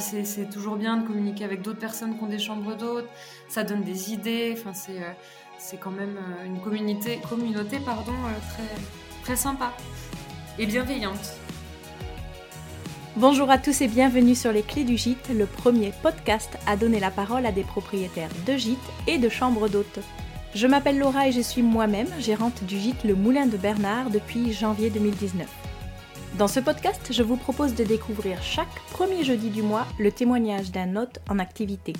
c'est toujours bien de communiquer avec d'autres personnes qui ont des chambres d'hôtes. Ça donne des idées. Enfin, c'est quand même une communauté, pardon, très, très sympa et bienveillante. Bonjour à tous et bienvenue sur Les Clés du Gîte, le premier podcast à donner la parole à des propriétaires de gîtes et de chambres d'hôtes. Je m'appelle Laura et je suis moi-même gérante du gîte Le Moulin de Bernard depuis janvier 2019. Dans ce podcast, je vous propose de découvrir chaque premier jeudi du mois le témoignage d'un hôte en activité.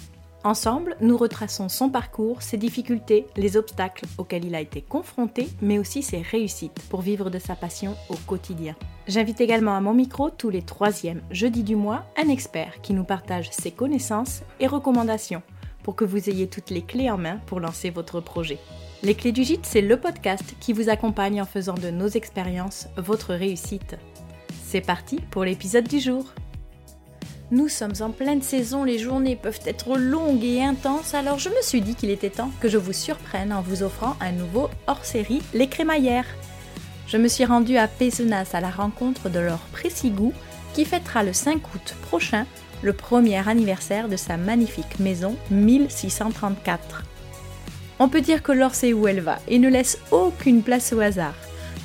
Ensemble, nous retraçons son parcours, ses difficultés, les obstacles auxquels il a été confronté, mais aussi ses réussites pour vivre de sa passion au quotidien. J'invite également à mon micro tous les troisièmes jeudis du mois un expert qui nous partage ses connaissances et recommandations pour que vous ayez toutes les clés en main pour lancer votre projet. Les Clés du Gîte, c'est le podcast qui vous accompagne en faisant de nos expériences votre réussite. C'est parti pour l'épisode du jour. Nous sommes en pleine saison, les journées peuvent être longues et intenses, alors je me suis dit qu'il était temps que je vous surprenne en vous offrant un nouveau hors-série, Les Crémaillères. Je me suis rendue à Pézenas à la rencontre de leur précis qui fêtera le 5 août prochain le premier anniversaire de sa magnifique maison 1634. On peut dire que Laure sait où elle va et ne laisse aucune place au hasard.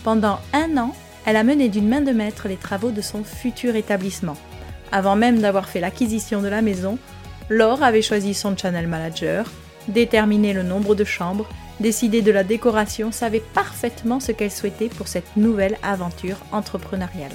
Pendant un an, elle a mené d'une main de maître les travaux de son futur établissement. Avant même d'avoir fait l'acquisition de la maison, Laure avait choisi son channel manager, déterminé le nombre de chambres, décidé de la décoration, savait parfaitement ce qu'elle souhaitait pour cette nouvelle aventure entrepreneuriale.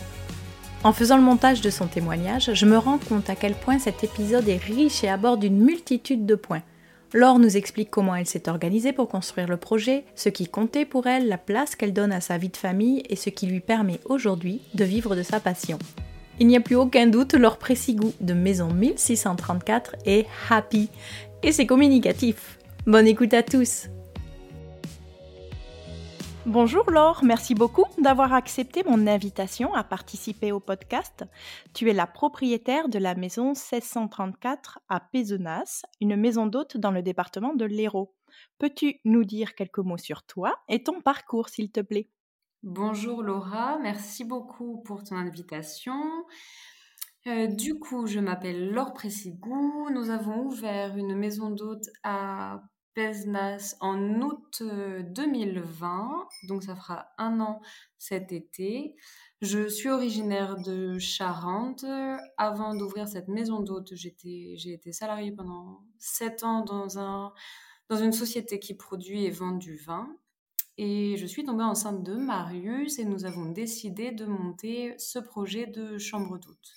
En faisant le montage de son témoignage, je me rends compte à quel point cet épisode est riche et aborde une multitude de points. Laure nous explique comment elle s'est organisée pour construire le projet, ce qui comptait pour elle, la place qu'elle donne à sa vie de famille et ce qui lui permet aujourd'hui de vivre de sa passion. Il n'y a plus aucun doute, leur précis goût de maison 1634 est happy et c'est communicatif. Bonne écoute à tous Bonjour Laure, merci beaucoup d'avoir accepté mon invitation à participer au podcast. Tu es la propriétaire de la maison 1634 à Pézenas, une maison d'hôte dans le département de l'Hérault. Peux-tu nous dire quelques mots sur toi et ton parcours s'il te plaît? Bonjour Laura, merci beaucoup pour ton invitation. Euh, du coup, je m'appelle Laure Pressigou. Nous avons ouvert une maison d'hôte à En août 2020, euh, donc ça fera un an cet été. Je suis originaire de Charente. Avant d'ouvrir cette maison d'hôte, j'ai été salariée pendant sept ans dans une société qui produit et vend du vin. Et je suis tombée enceinte de Marius et nous avons décidé de monter ce projet de chambre d'hôte.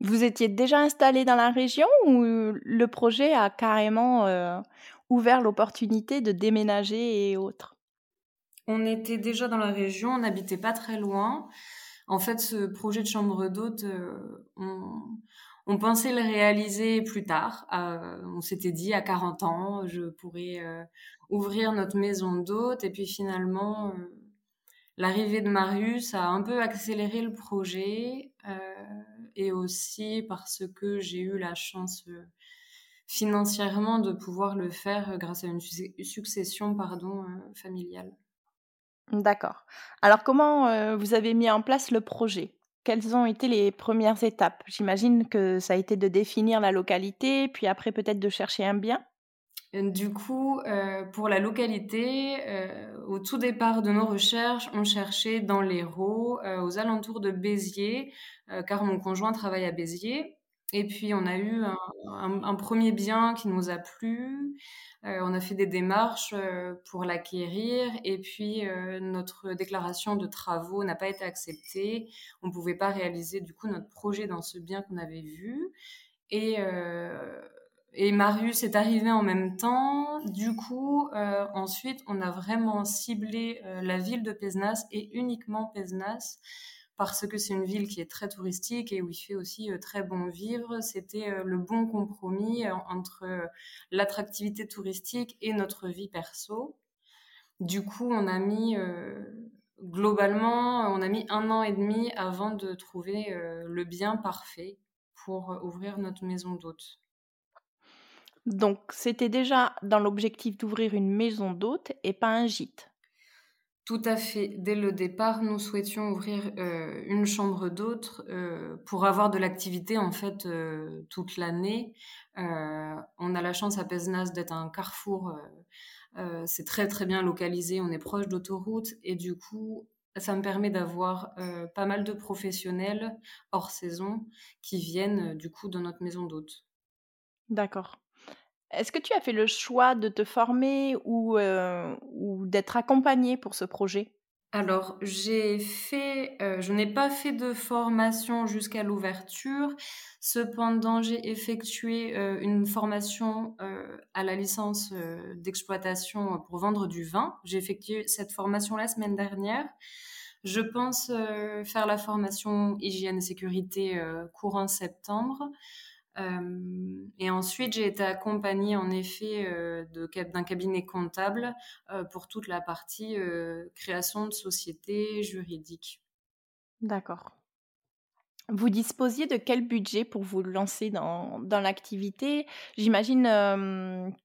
Vous étiez déjà installé dans la région ou le projet a carrément euh, ouvert l'opportunité de déménager et autres On était déjà dans la région, on n'habitait pas très loin. En fait, ce projet de chambre d'hôte, euh, on, pensait le réaliser plus tard. Euh, on s'était dit à 40 ans, je pourrais ouvrir notre maison d'hôte. Et puis finalement, euh, l'arrivée de Marius a un peu accéléré le projet. Euh, et aussi parce que j'ai eu la chance euh, financièrement de pouvoir le faire grâce à une succession pardon, familiale. D'accord. Alors comment vous avez mis en place le projet? Quelles ont été les premières étapes? J'imagine que ça a été de définir la localité, puis après peut-être de chercher un bien? Du coup, euh, pour la localité, euh, au tout départ de nos recherches, on cherchait dans l'Hérault, euh, aux alentours de Béziers, car mon conjoint travaille à Béziers. Et puis, on a eu un, premier bien qui nous a plu. on a fait des démarches pour l'acquérir. Et puis, notre déclaration de travaux n'a pas été acceptée. On ne pouvait pas réaliser, du coup, notre projet dans ce bien qu'on avait vu. Et et Marius est arrivé en même temps. Du coup, euh, ensuite, on a vraiment ciblé euh, la ville de Pézenas et uniquement Pézenas parce que c'est une ville qui est très touristique et où il fait aussi euh, très bon vivre. C'était le bon compromis entre l'attractivité touristique et notre vie perso. Du coup, on a mis globalement, on a mis un an et demi avant de trouver le bien parfait pour ouvrir notre maison d'hôte. Donc, c'était déjà dans l'objectif d'ouvrir une maison d'hôte et pas un gîte. Tout à fait. Dès le départ, nous souhaitions ouvrir euh, une chambre d'hôte euh, pour avoir de l'activité en fait euh, toute l'année. on a la chance à Pesnas d'être un carrefour. c'est très très bien localisé. On est proche d'autoroute et du coup, ça me permet d'avoir pas mal de professionnels hors saison qui viennent du coup dans notre maison d'hôte. D'accord. Est-ce que tu as fait le choix de te former ou, ou d'être accompagné pour ce projet? Alors, j'ai fait, euh, je n'ai pas fait de formation jusqu'à l'ouverture. Cependant, j'ai effectué euh, une formation euh, à la licence d'exploitation pour vendre du vin. J'ai effectué cette formation la semaine dernière. Je pense faire la formation hygiène et sécurité courant septembre. Euh, et ensuite, j'ai été accompagnée en effet euh, d'un cabinet comptable euh, pour toute la partie création de société juridique. D'accord. Vous disposiez de quel budget pour vous lancer dans, dans l'activité? J'imagine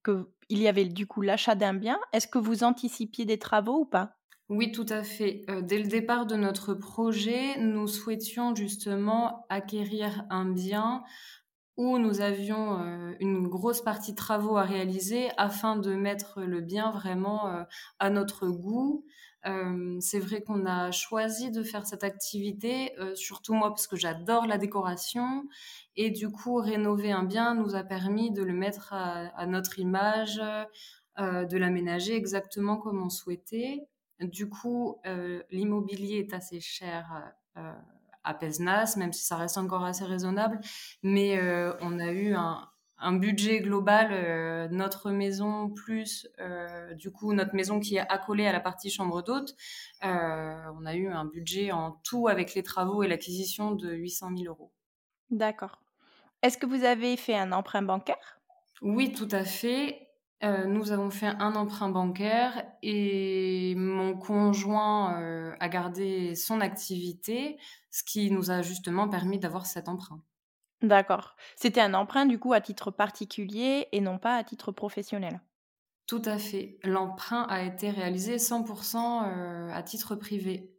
qu'il y avait du coup l'achat d'un bien. Est-ce que vous anticipiez des travaux ou pas? Oui, tout à fait. dès le départ de notre projet, nous souhaitions justement acquérir un bien où nous avions euh, une grosse partie de travaux à réaliser afin de mettre le bien vraiment euh, à notre goût. Euh, c'est vrai qu'on a choisi de faire cette activité, surtout moi parce que j'adore la décoration et du coup rénover un bien nous a permis de le mettre à, à notre image, de l'aménager exactement comme on souhaitait. Du coup, l'immobilier est assez cher à Pesnas, même si ça reste encore assez raisonnable. Mais euh, on a eu un, budget global, euh, notre maison plus euh, du coup notre maison qui est accolée à la partie chambre d'hôte, on a eu un budget en tout avec les travaux et l'acquisition de 800 000 euros. D'accord. Est-ce que vous avez fait un emprunt bancaire? Oui, tout à fait. Euh, nous avons fait un emprunt bancaire et mon conjoint euh, a gardé son activité, ce qui nous a justement permis d'avoir cet emprunt. D'accord. C'était un emprunt du coup à titre particulier et non pas à titre professionnel. Tout à fait. L'emprunt a été réalisé 100% euh, à titre privé.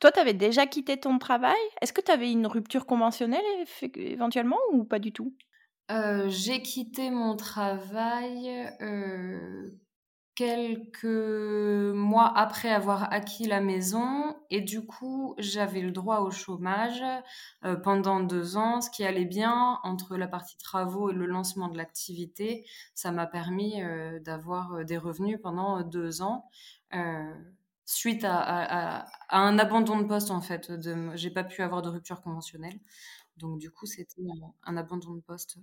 Toi, tu avais déjà quitté ton travail? Est-ce que tu avais une rupture conventionnelle éventuellement ou pas du tout? Euh, j'ai quitté mon travail euh, quelques mois après avoir acquis la maison et du coup j'avais le droit au chômage euh, pendant deux ans, ce qui allait bien entre la partie travaux et le lancement de l'activité. Ça m'a permis d'avoir des revenus pendant deux ans. suite à, un abandon de poste en fait, de, j'ai pas pu avoir de rupture conventionnelle. Donc du coup, c'était un, abandon de poste.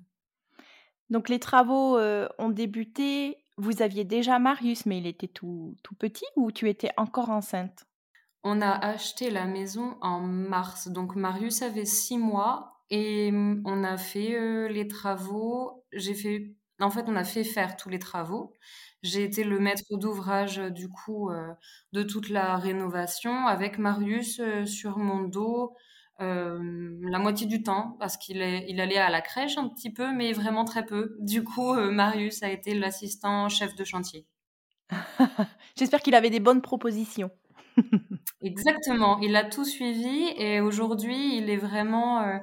Donc les travaux euh, ont débuté. Vous aviez déjà Marius, mais il était tout, tout petit ou tu étais encore enceinte? On a acheté la maison en mars. Donc Marius avait six mois et on a fait euh, les travaux. J'ai fait, en fait, on a fait faire tous les travaux. J'ai été le maître d'ouvrage du coup euh, de toute la rénovation avec Marius sur mon dos euh, la moitié du temps parce qu'il il allait à la crèche un petit peu, mais vraiment très peu. Du coup, euh, Marius a été l'assistant chef de chantier. J'espère qu'il avait des bonnes propositions. Exactement, il a tout suivi et aujourd'hui, il est vraiment euh,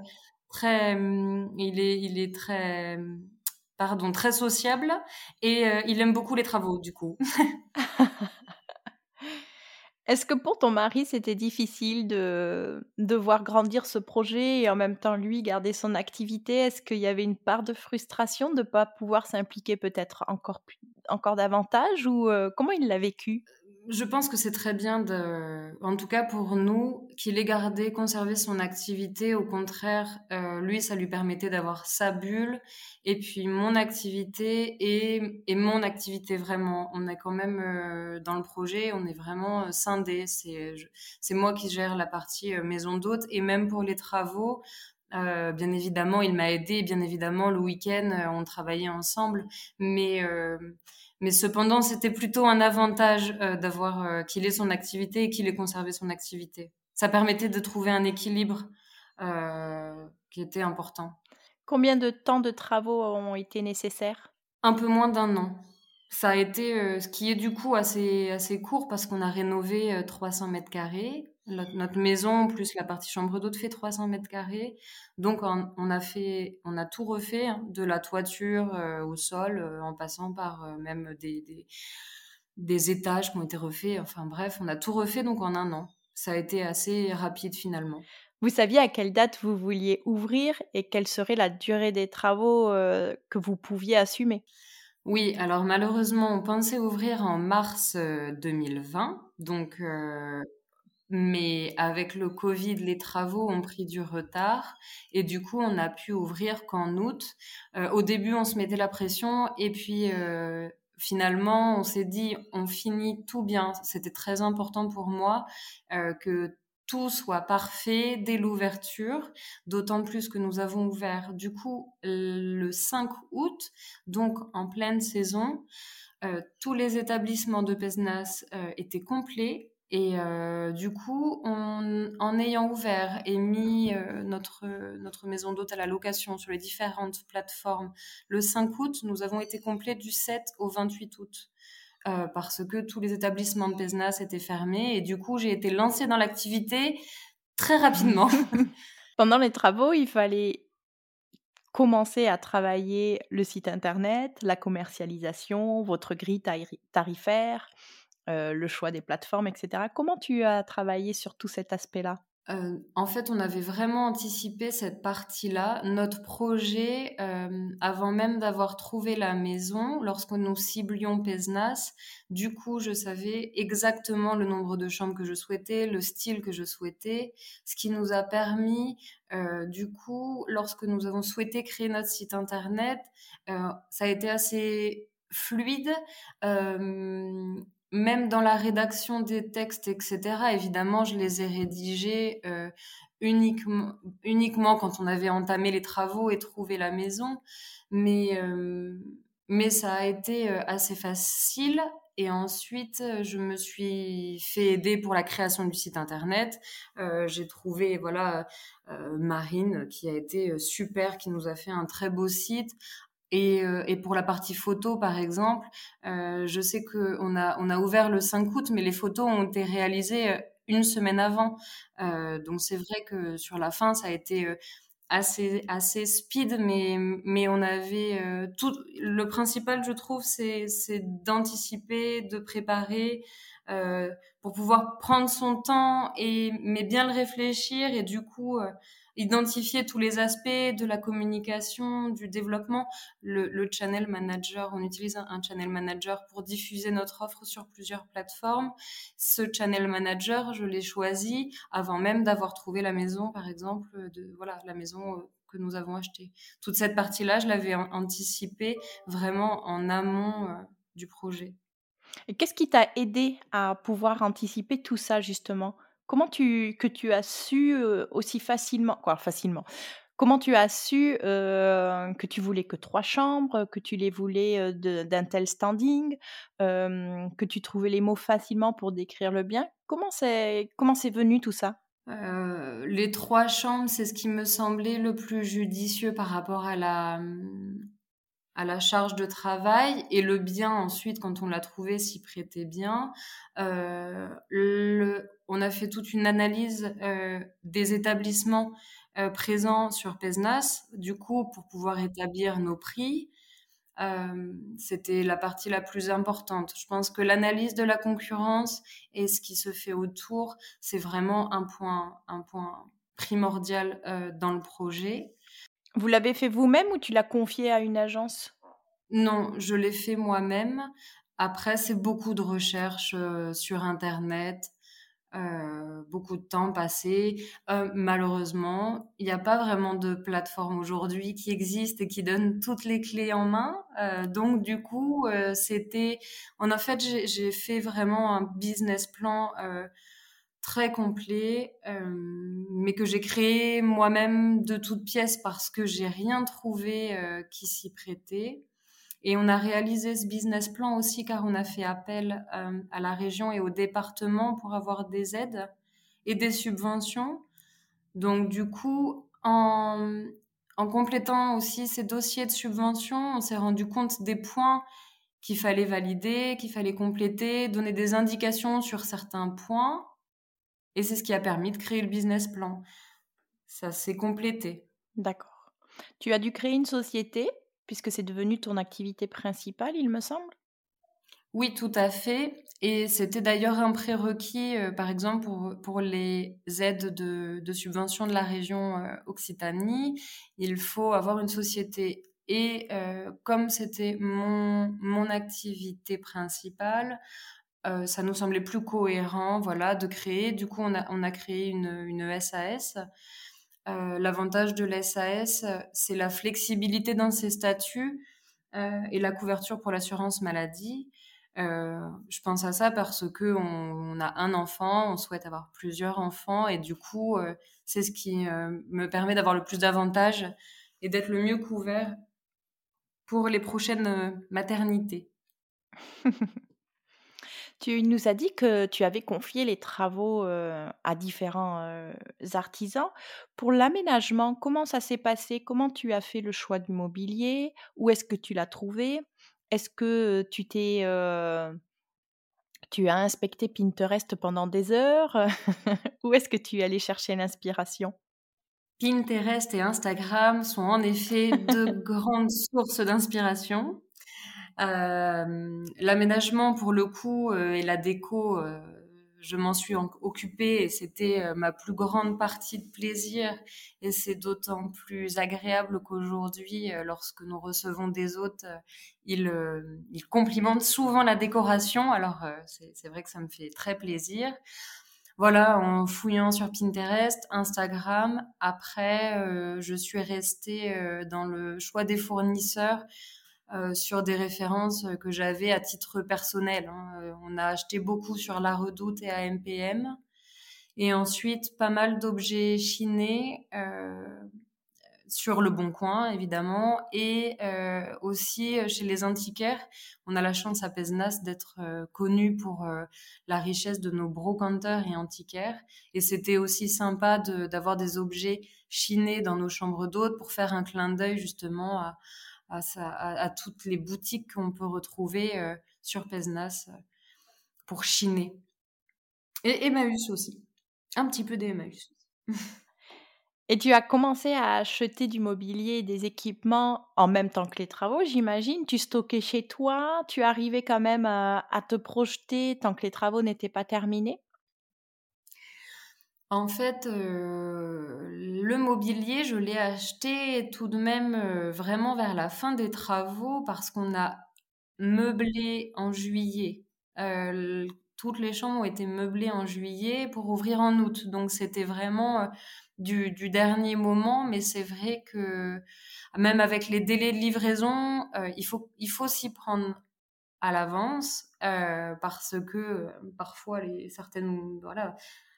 très, hum, il est, il est très, pardon, très sociable et il aime beaucoup les travaux du coup. Est-ce que pour ton mari, c'était difficile de voir grandir ce projet et en même temps, lui, garder son activité? Est-ce qu'il y avait une part de frustration de ne pas pouvoir s'impliquer peut-être encore encore davantage ou, comment il l'a vécu? Je pense que c'est très bien, en tout cas pour nous, qu'il ait gardé, conservé son activité. Au contraire, euh, lui, ça lui permettait d'avoir sa bulle. Et puis mon activité et, mon activité vraiment. On est quand même euh, dans le projet, on est vraiment euh, scindés. C'est, c'est moi qui gère la partie maison d'hôte et même pour les travaux. bien évidemment, il m'a aidé. Bien évidemment, le week-end, on travaillait ensemble. Mais mais cependant, c'était plutôt un avantage euh, d'avoir euh, qu'il ait son activité et qu'il ait conservé son activité. Ça permettait de trouver un équilibre euh, qui était important. Combien de temps de travaux ont été nécessaires? Un peu moins d'un an. Ça a été, ce qui est du coup assez, assez court parce qu'on a rénové 300 mètres carrés. Notre, maison plus la partie chambre d'hôte fait 300 mètres carrés. Donc on, a fait, on a tout refait, hein, de la toiture au sol, en passant par même des, des, des, étages qui ont été refaits. Enfin bref, on a tout refait donc en un an. Ça a été assez rapide finalement. Vous saviez à quelle date vous vouliez ouvrir et quelle serait la durée des travaux que vous pouviez assumer? Oui, alors malheureusement, on pensait ouvrir en mars 2020, euh, donc euh, mais avec le Covid, les travaux ont pris du retard et du coup, on n'a pu ouvrir qu'en août. Euh, au début, on se mettait la pression et puis finalement, on s'est dit, on finit tout bien. C'était très important pour moi que tout soit parfait dès l'ouverture, d'autant plus que nous avons ouvert du coup le 5 août, donc en pleine saison. Euh, tous les établissements de Pesnas euh, étaient complets et euh, du coup, en ayant ouvert et mis notre, notre maison d'hôte à la location sur les différentes plateformes le 5 août, nous avons été complets du 7 au 28 août. Euh, parce que tous les établissements de Pesnas étaient fermés. Et du coup, j'ai été lancée dans l'activité très rapidement. Pendant les travaux, il fallait commencer à travailler le site internet, la commercialisation, votre grille tarifaire, euh, le choix des plateformes, etc. Comment tu as travaillé sur tout cet aspect-là? Euh, en fait, on avait vraiment anticipé cette partie-là. Notre projet, euh, avant même d'avoir trouvé la maison, lorsque nous ciblions Pesnas, du coup, je savais exactement le nombre de chambres que je souhaitais, le style que je souhaitais, ce qui nous a permis, du coup, lorsque nous avons souhaité créer notre site internet, ça a été assez fluide même dans la rédaction des textes, etc., évidemment, je les ai rédigés euh, uniquement, quand on avait entamé les travaux et trouvé la maison. Mais, euh, mais ça a été euh, assez facile. Et ensuite, je me suis fait aider pour la création du site internet. J'ai trouvé, voilà, Marine qui a été super, qui nous a fait un très beau site et, euh, et, pour la partie photo, par exemple, euh, je sais qu'on a, on a ouvert le 5 août, mais les photos ont été réalisées euh, une semaine avant. Donc c'est vrai que sur la fin, ça a été assez, assez speed, mais, mais on avait tout. Le principal, je trouve, c'est, c'est d'anticiper, de préparer. pour pouvoir prendre son temps et mais bien le réfléchir et du coup identifier tous les aspects de la communication, du développement. Le, channel manager, on utilise un, channel manager pour diffuser notre offre sur plusieurs plateformes. Ce channel manager, je l'ai choisi avant même d'avoir trouvé la maison, par exemple, voilà la maison euh, que nous avons achetée. Toute cette partie-là, je l'avais anticipée vraiment en amont euh, du projet. Et qu'est-ce qui t'a aidé à pouvoir anticiper tout ça justement? Comment tu que tu as su, aussi facilement quoi facilement, comment tu as su, que tu voulais que trois chambres, que tu les voulais, d'un tel standing, que tu trouvais les mots facilement pour décrire le bien? Comment c'est comment c'est venu tout ça? les trois chambres, c'est ce qui me semblait le plus judicieux par rapport à la, mmh, à la charge de travail et le bien ensuite quand on l'a trouvé s'y prêtait bien. Euh, on a fait toute une analyse euh, des établissements euh, présents sur Pesnas, du coup pour pouvoir établir nos prix. C'était la partie la plus importante. Je pense que l'analyse de la concurrence et ce qui se fait autour, c'est vraiment un point, un point primordial dans le projet. Vous l'avez fait vous-même ou tu l'as confié à une agence? Non, je l'ai fait moi-même. Après, c'est beaucoup de recherches euh, sur Internet, euh, beaucoup de temps passé. Euh, malheureusement, il n'y a pas vraiment de plateforme aujourd'hui qui existe et qui donne toutes les clés en main. donc, du coup, c'était... En fait, j'ai fait vraiment un business plan très complet, euh, mais que j'ai créé moi-même de toutes pièces parce que j'ai rien trouvé euh, qui s'y prêtait. Et on a réalisé ce business plan aussi car on a fait appel euh, à la région et au département pour avoir des aides et des subventions. Donc du coup, en, complétant aussi ces dossiers de subvention, on s'est rendu compte des points qu'il fallait valider, qu'il fallait compléter, donner des indications sur certains points. Et c'est ce qui a permis de créer le business plan. Ça s'est complété. D'accord. Tu as dû créer une société puisque c'est devenu ton activité principale, il me semble? Oui, tout à fait. Et c'était d'ailleurs un prérequis, euh, par exemple, pour, les aides de, subvention de la région euh, Occitanie. Il faut avoir une société. Et euh, comme c'était mon, mon activité principale, ça nous semblait plus cohérent voilà, de créer. Du coup, on a, créé une, SAS. L'avantage de l'SAS, c'est la flexibilité dans ses statuts et la couverture pour l'assurance maladie. Euh, je pense à ça parce que on, a un enfant, on souhaite avoir plusieurs enfants et du coup, euh, c'est ce qui euh, me permet d'avoir le plus d'avantages et d'être le mieux couvert pour les prochaines maternités. tu nous as dit que tu avais confié les travaux à différents artisans. Pour l'aménagement, comment ça s'est passé? Comment tu as fait le choix du mobilier? Où est-ce que tu l'as trouvé? Est-ce que tu t'es, tu as inspecté Pinterest pendant des heures? Où est-ce que tu es allé chercher l'inspiration? Pinterest et Instagram sont en effet de grandes sources d'inspiration. L'aménagement, pour le coup, et la déco je m'en suis occupée et c'était euh, ma plus grande partie de plaisir. Et c'est d'autant plus agréable qu'aujourd'hui, euh, lorsque nous recevons des hôtes, euh, ils, ils complimentent souvent la décoration. Alors, c'est vrai que ça me fait très plaisir. Voilà, en fouillant sur Pinterest, Instagram, après, je suis restée dans le choix des fournisseurs euh, sur des références que j'avais à titre personnel. Hein. Euh, on a acheté beaucoup sur La Redoute et AMPM. Et ensuite, pas mal d'objets chinés euh, sur le Bon Coin, évidemment, et aussi chez les antiquaires. On a la chance à Pesnas d'être connu pour la richesse de nos brocanteurs et antiquaires. Et c'était aussi sympa d'avoir des objets chinés dans nos chambres d'hôtes pour faire un clin d'œil justement à, à, toutes les boutiques qu'on peut retrouver euh, sur Pesnas euh, pour chiner. Et Emmaüs aussi. Un petit peu d'Emmaüs. Et tu as commencé à acheter du mobilier et des équipements en même temps que les travaux, j'imagine. Tu stockais chez toi, tu arrivais quand même à, à te projeter tant que les travaux n'étaient pas terminés en fait, euh, le mobilier, je l'ai acheté tout de même euh, vraiment vers la fin des travaux parce qu'on a meublé en juillet. Euh, toutes les chambres ont été meublées en juillet pour ouvrir en août. Donc c'était vraiment du, dernier moment, mais c'est vrai que même avec les délais de livraison, il faut il faut s'y prendre à l'avance parce que parfois les certaines voilà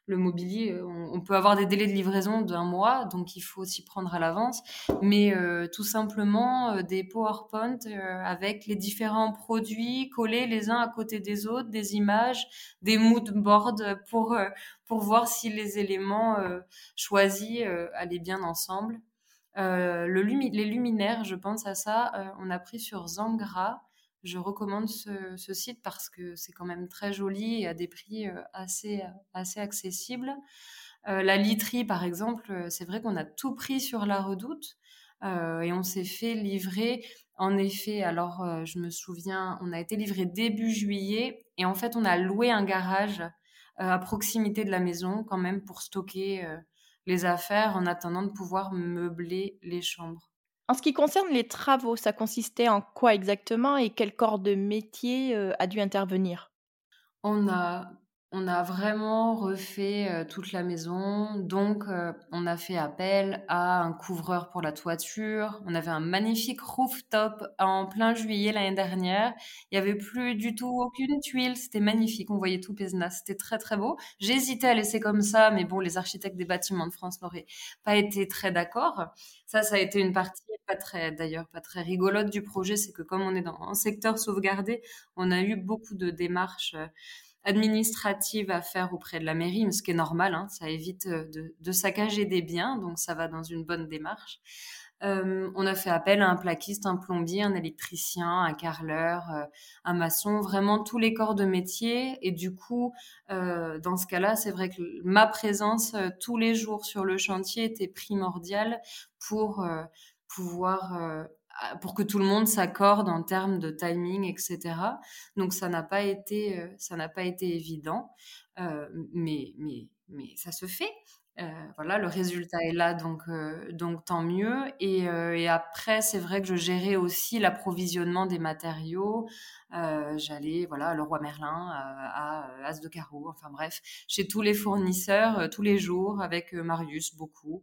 le mobilier, euh, on, peut avoir des délais de livraison d'un mois, donc il faut s'y prendre à l'avance. Mais euh, tout simplement euh, des PowerPoint avec les différents produits collés les uns à côté des autres, des images, des mood boards pour pour voir si les éléments choisis allaient bien ensemble. le les luminaires, je pense à ça, on a pris sur Zangra je recommande ce, site parce que c'est quand même très joli et à des prix euh, assez, assez accessibles. Euh, la literie, par exemple, euh, c'est vrai qu'on a tout pris sur la redoute et on s'est fait livrer. En effet, alors je me souviens, on a été livré début juillet et en fait, on a loué un garage à proximité de la maison quand même pour stocker les affaires en attendant de pouvoir meubler les chambres. En ce qui concerne les travaux, ça consistait en quoi exactement et quel corps de métier euh, a dû intervenir? On a on a vraiment refait euh, toute la maison. Donc, euh, on a fait appel à un couvreur pour la toiture. On avait un magnifique rooftop en plein juillet l'année dernière. Il y avait plus du tout aucune tuile. C'était magnifique. On voyait tout Pézenas. C'était très, très beau. J'hésitais à laisser comme ça, mais bon, les architectes des bâtiments de France n'auraient pas été très d'accord. Ça, ça a été une partie pas très, d'ailleurs, pas très rigolote du projet. C'est que comme on est dans un secteur sauvegardé, on a eu beaucoup de démarches. Euh, administratives à faire auprès de la mairie, ce qui est normal, hein, ça évite de, de, saccager des biens, donc ça va dans une bonne démarche. Euh, on a fait appel à un plaquiste, un plombier, un électricien, un carreleur, euh, un maçon, vraiment tous les corps de métier. Et du coup, euh, dans ce cas-là, c'est vrai que ma présence tous les jours sur le chantier était primordiale pour pouvoir pour que tout le monde s'accorde en termes de timing, etc. Donc ça n'a pas été ça n'a pas été évident, mais mais mais ça se fait. Euh, voilà, le résultat est là, donc, euh, donc tant mieux. Et, euh, et après, c'est vrai que je gérais aussi l'approvisionnement des matériaux. J'allais voilà, à Leroy Merlin, à, As de Carreau, enfin bref, chez tous les fournisseurs, tous les jours, avec Marius, beaucoup.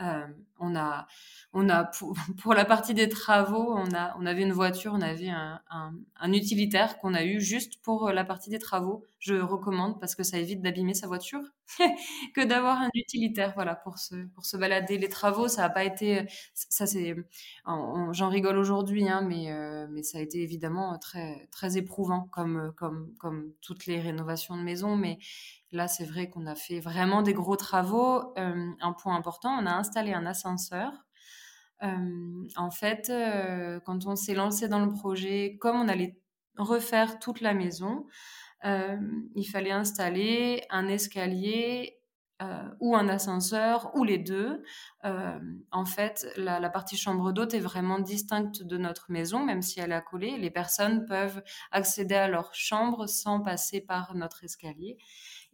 Euh, on a, on a pour, la partie des travaux, on a, on avait une voiture, on avait un, un, utilitaire qu'on a eu juste pour la partie des travaux. Je recommande parce que ça évite d'abîmer sa voiture que d'avoir un utilitaire, voilà, pour se, pour se balader. Les travaux, ça n'a pas été, ça c'est, j'en rigole aujourd'hui, hein, mais, euh, mais ça a été évidemment très, très éprouvant comme, comme, comme toutes les rénovations de maison, mais Là, c'est vrai qu'on a fait vraiment des gros travaux. Euh, un point important, on a installé un ascenseur. Euh, en fait, euh, quand on s'est lancé dans le projet, comme on allait refaire toute la maison, il fallait installer un escalier ou un ascenseur ou les deux. en fait, la, partie chambre d'hôte est vraiment distincte de notre maison, même si elle est accolée. Les personnes peuvent accéder à leur chambre sans passer par notre escalier.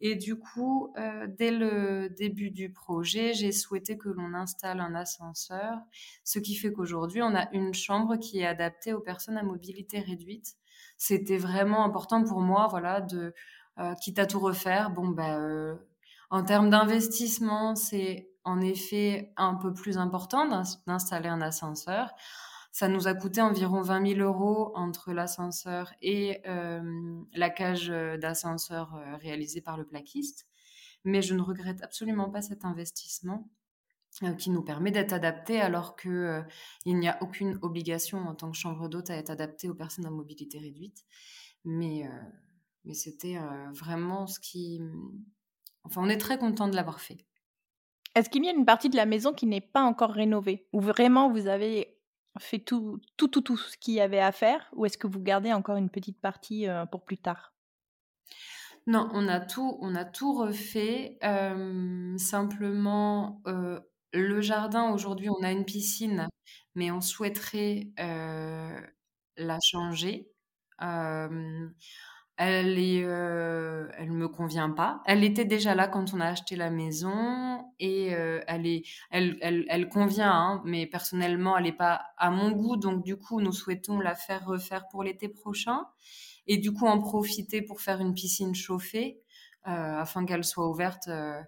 Et du coup, euh, dès le début du projet, j'ai souhaité que l'on installe un ascenseur, ce qui fait qu'aujourd'hui, on a une chambre qui est adaptée aux personnes à mobilité réduite. C'était vraiment important pour moi, voilà, de euh, quitte à tout refaire. Bon, ben, en termes d'investissement, c'est en effet un peu plus important d'installer un ascenseur. Ça nous a coûté environ 20 000 euros entre l'ascenseur et euh, la cage d'ascenseur réalisée par le plaquiste. Mais je ne regrette absolument pas cet investissement qui nous permet d'être adapté alors qu'il il n'y a aucune obligation en tant que chambre d'hôte à être adapté aux personnes à mobilité réduite. Mais, mais c'était vraiment ce qui... Enfin, on est très content de l'avoir fait. Est-ce qu'il y a une partie de la maison qui n'est pas encore rénovée? Ou vraiment vous avez fait tout, tout, tout, tout ce qu'il y avait à faire? Ou est-ce que vous gardez encore une petite partie pour plus tard? Non, on a tout, on a tout refait. simplement, le jardin, aujourd'hui, on a une piscine, mais on souhaiterait la changer elle est, euh, elle me convient pas. Elle était déjà là quand on a acheté la maison et euh, elle est, elle, elle, elle convient, hein, mais personnellement, elle n'est pas à mon goût. Donc du coup, nous souhaitons la faire refaire pour l'été prochain et du coup en profiter pour faire une piscine chauffée euh, afin qu'elle soit ouverte euh,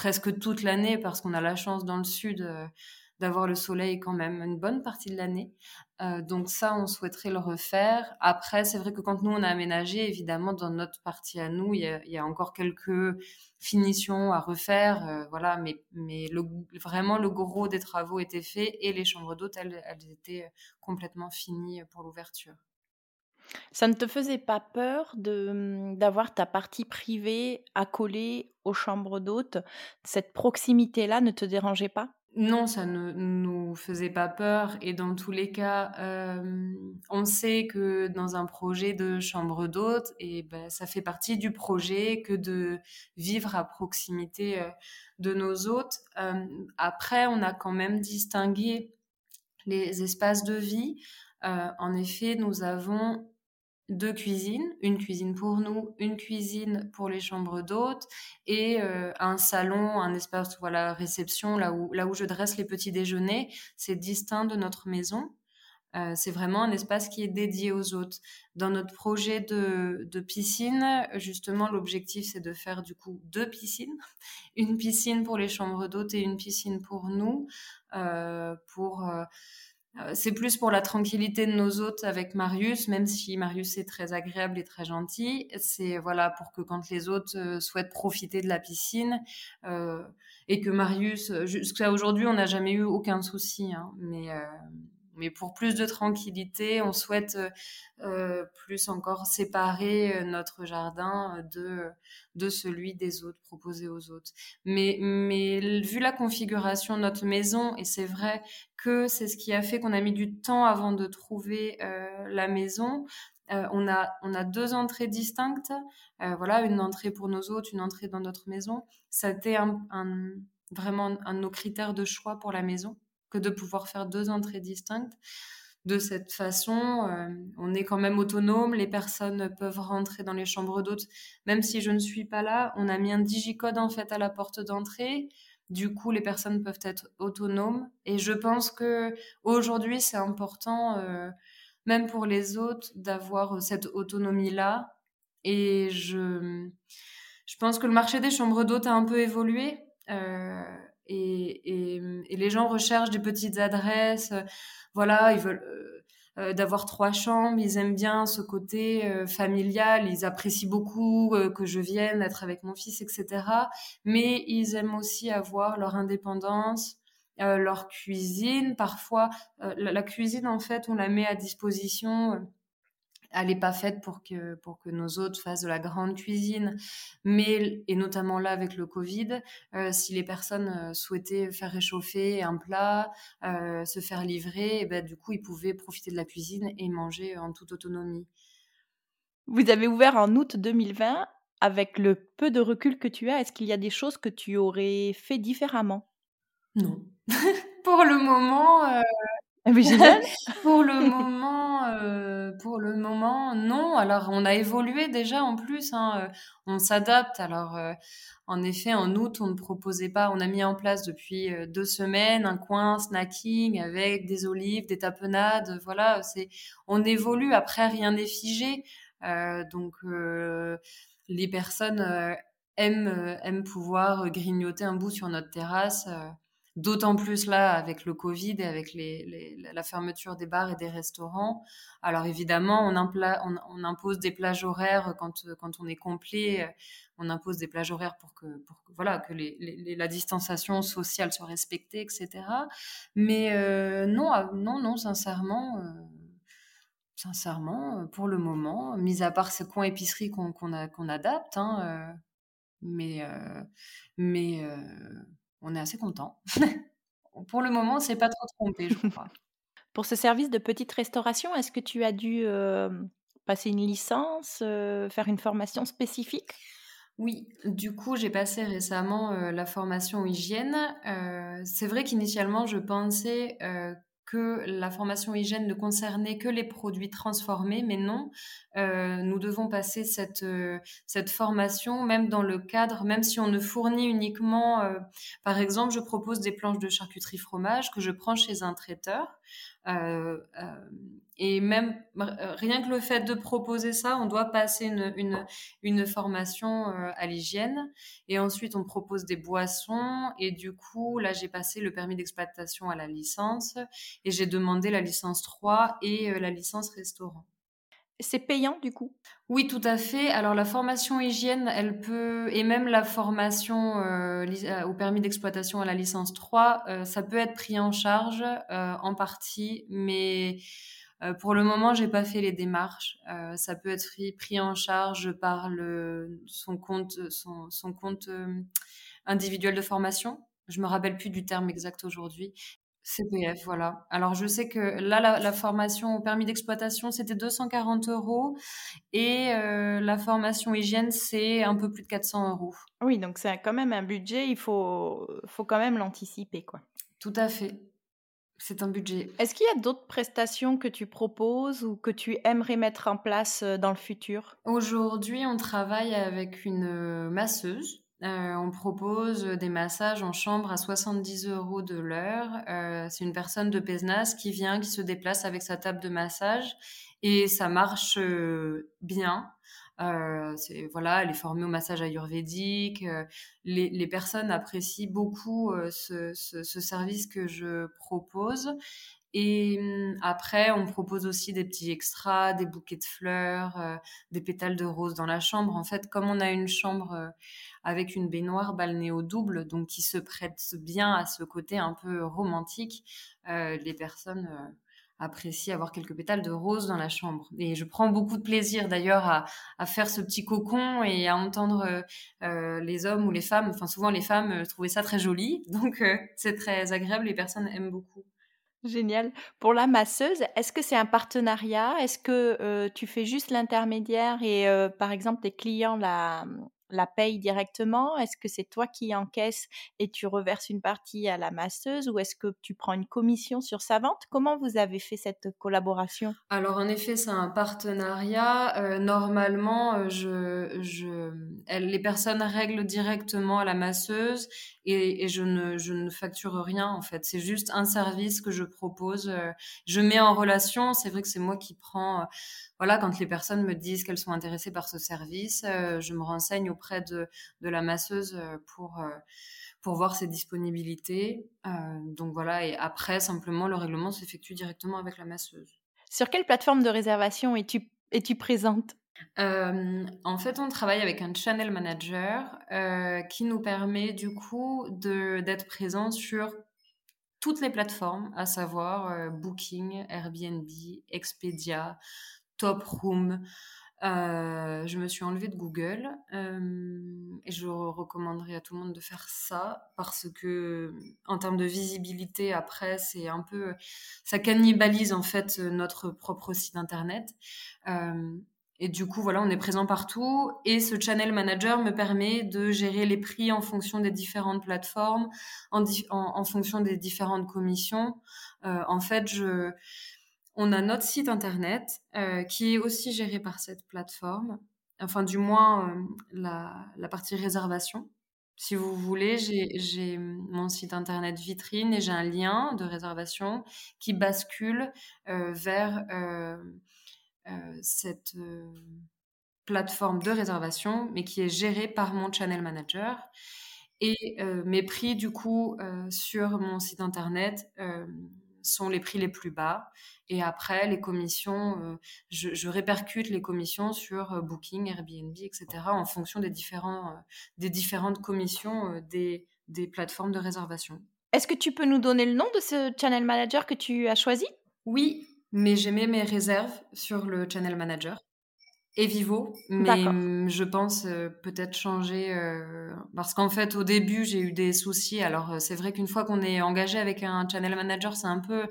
presque toute l'année parce qu'on a la chance dans le sud euh, d'avoir le soleil quand même une bonne partie de l'année. Euh, donc ça, on souhaiterait le refaire. Après, c'est vrai que quand nous, on a aménagé, évidemment, dans notre partie à nous, il y a, encore quelques finitions à refaire. Euh, voilà, mais, mais vraiment, le gros des travaux était fait et les chambres d'hôtes, elles étaient complètement finies pour l'ouverture. Ça ne te faisait pas peur de d'avoir ta partie privée accolée aux chambres d'hôtes? Cette proximité-là ne te dérangeait pas? Non, ça ne nous faisait pas peur et dans tous les cas, on sait que dans un projet de chambre d'hôte, et ben, ça fait partie du projet que de vivre à proximité de nos hôtes. Après, on a quand même distingué les espaces de vie. en effet, nous avons deux cuisines, une cuisine pour nous, une cuisine pour les chambres d'hôtes et euh, un salon, un espace voilà réception là où là où je dresse les petits déjeuners, c'est distinct de notre maison. Euh, c'est vraiment un espace qui est dédié aux hôtes. Dans notre projet de, de piscine, justement, l'objectif c'est de faire du coup deux piscines, une piscine pour les chambres d'hôtes et une piscine pour nous, euh, pour c'est plus pour la tranquillité de nos hôtes avec Marius, même si Marius est très agréable et très gentil. C'est voilà pour que quand les hôtes euh, souhaitent profiter de la piscine euh, et que Marius, jusqu'à aujourd'hui, on n'a jamais eu aucun souci. Hein, mais mais pour plus de tranquillité, on souhaite plus encore séparer notre jardin de de celui des autres, proposé aux autres. Mais, mais vu la configuration de notre maison, et c'est vrai que c'est ce qui a fait qu'on a mis du temps avant de trouver la maison, euh, on, a, on a deux entrées distinctes. Euh, voilà, une entrée pour nos hôtes, une entrée dans notre maison. Ça a été un, vraiment un de nos critères de choix pour la maison, que de pouvoir faire deux entrées distinctes. De cette façon, euh, on est quand même autonome. Les personnes peuvent rentrer dans les chambres d'hôtes, même si je ne suis pas là. On a mis un digicode en fait à la porte d'entrée. Du coup, les personnes peuvent être autonomes. Et je pense que aujourd'hui, c'est important même pour les autres, d'avoir euh, cette autonomie-là. Et je, je pense que le marché des chambres d'hôtes a un peu évolué. Euh, et, les gens recherchent des petites adresses. voilà, ils veulent euh, d'avoir trois chambres. Ils aiment bien ce côté familial. Ils apprécient beaucoup que je vienne être avec mon fils, etc. Mais ils aiment aussi avoir leur indépendance euh, leur cuisine. Parfois, euh, la, cuisine, en fait, on la met à disposition. Euh, elle n'est pas faite pour que, pour que nos hôtes fassent de la grande cuisine, mais, et notamment là avec le Covid, si les personnes souhaitaient faire réchauffer un plat, se faire livrer, et eh ben, du coup, ils pouvaient profiter de la cuisine et manger en toute autonomie. Vous avez ouvert en août 2020. Avec le peu de recul que tu as, est-ce qu'il y a des choses que tu aurais fait différemment? Non. pour le moment. Euh... Ah pour le moment, euh, pour le moment, non. Alors, on a évolué déjà en plus. Hein, euh, on s'adapte. Alors, euh, en effet, en août, on ne proposait pas. On a mis en place depuis deux semaines un coin snacking avec des olives, des tapenades. Voilà, c'est. On évolue. Après, rien n'est figé. donc, les personnes aiment, aiment pouvoir grignoter un bout sur notre terrasse. D'autant plus là avec le Covid et avec la fermeture des bars et des restaurants. Alors évidemment, on, impose des plages horaires quand, on est complet. On impose des plages horaires pour que, voilà, que la distanciation sociale soit respectée, etc. Mais euh, non, ah, non, non, sincèrement. Euh, sincèrement, pour le moment, mis à part ce coin épicerie qu'on qu'on adapte, hein, euh, mais, mais on est assez content. Pour le moment, c'est pas trop trompé, je crois. Pour ce service de petite restauration, est-ce que tu as dû passer une licence, faire une formation spécifique? Oui, du coup, j'ai passé récemment la formation hygiène. c'est vrai qu'initialement, je pensais que la formation hygiène ne concernait que les produits transformés, mais non, euh, nous devons passer cette, euh, cette formation même dans le cadre, même si on ne fournit uniquement, euh, par exemple, je propose des planches de charcuterie fromage que je prends chez un traiteur. Euh, euh, et même euh, rien que le fait de proposer ça, on doit passer une, une, une formation à l'hygiène. Et ensuite, on propose des boissons. Et du coup, là, j'ai passé le permis d'exploitation à la licence. Et j'ai demandé la licence 3 et la licence restaurant. C'est payant du coup? Oui, tout à fait. Alors la formation hygiène, elle peut, et même la formation euh, euh, au permis d'exploitation à la licence 3, euh, ça peut être pris en charge en partie, mais pour le moment, j'ai pas fait les démarches. ça peut être pris, en charge par le, son compte, son, compte individuel de formation. Je me rappelle plus du terme exact aujourd'hui, CPF, voilà. Alors, je sais que là, la, formation au permis d'exploitation, c'était 240 euros et euh, la formation hygiène, c'est un peu plus de 400 euros. Oui, donc c'est quand même un budget, il faut, faut quand même l'anticiper, quoi. Tout à fait. C'est un budget. Est-ce qu'il y a d'autres prestations que tu proposes ou que tu aimerais mettre en place euh, dans le futur? Aujourd'hui, on travaille avec une euh, masseuse euh, on propose des massages en chambre à 70 euros de l'heure. Euh, c'est une personne de Pesnas qui vient, qui se déplace avec sa table de massage et ça marche euh, bien. voilà, elle est formée au massage ayurvédique. Les, personnes apprécient beaucoup ce, service que je propose. Et hum, après, on propose aussi des petits extras, des bouquets de fleurs, des pétales de rose dans la chambre. En fait, comme on a une chambre avec une baignoire balnéo double, donc qui se prête bien à ce côté un peu romantique. Euh, les personnes euh, apprécient avoir quelques pétales de rose dans la chambre. Et je prends beaucoup de plaisir d'ailleurs à, faire ce petit cocon et à entendre les hommes ou les femmes, enfin souvent les femmes, trouver ça très joli. Donc c'est très agréable, les personnes aiment beaucoup. Génial. Pour la masseuse, est-ce que c'est un partenariat? Est-ce que tu fais juste l'intermédiaire et par exemple tes clients la, la paye directement? Est-ce que c'est toi qui encaisses et tu reverses une partie à la masseuse ou est-ce que tu prends une commission sur sa vente? Comment vous avez fait cette collaboration? Alors en effet, c'est un partenariat. Euh, normalement, euh, les personnes règlent directement à la masseuse et, je, ne, je ne facture rien en fait. C'est juste un service que je propose. Euh, je mets en relation. C'est vrai que c'est moi qui prends voilà, quand les personnes me disent qu'elles sont intéressées par ce service, euh, je me renseigne auprès de, de la masseuse euh, pour, euh, pour voir ses disponibilités. donc voilà, et après, simplement, le règlement s'effectue directement avec la masseuse. Sur quelle plateforme de réservation es-tu es présente? En fait, on travaille avec un channel manager qui nous permet du coup d'être présent sur toutes les plateformes, à savoir Booking, Airbnb, Expedia, Top Room. Euh, je me suis enlevée de Google euh, et je recommanderais à tout le monde de faire ça parce que en termes de visibilité après c'est un peu ça cannibalise en fait notre propre site internet euh, et du coup voilà on est présent partout et ce channel manager me permet de gérer les prix en fonction des différentes plateformes en, en fonction des différentes commissions en fait je on a notre site internet euh, qui est aussi géré par cette plateforme, enfin du moins euh, la, partie réservation. Si vous voulez, j'ai mon site internet vitrine et j'ai un lien de réservation qui bascule euh, vers cette plateforme de réservation, mais qui est gérée par mon channel manager. Et mes prix, du coup, sur mon site internet sont les prix les plus bas. Et après, les commissions, euh, je, répercute les commissions sur euh, Booking, Airbnb, etc., en fonction des, différents, euh, des différentes commissions des, des plateformes de réservation. Est-ce que tu peux nous donner le nom de ce channel manager que tu as choisi? Oui, mais j'ai mis mes réserves sur le channel manager et Vivo, mais hum, je pense peut-être changer parce qu'en fait au début j'ai eu des soucis. Alors c'est vrai qu'une fois qu'on est engagé avec un channel manager, c'est un peu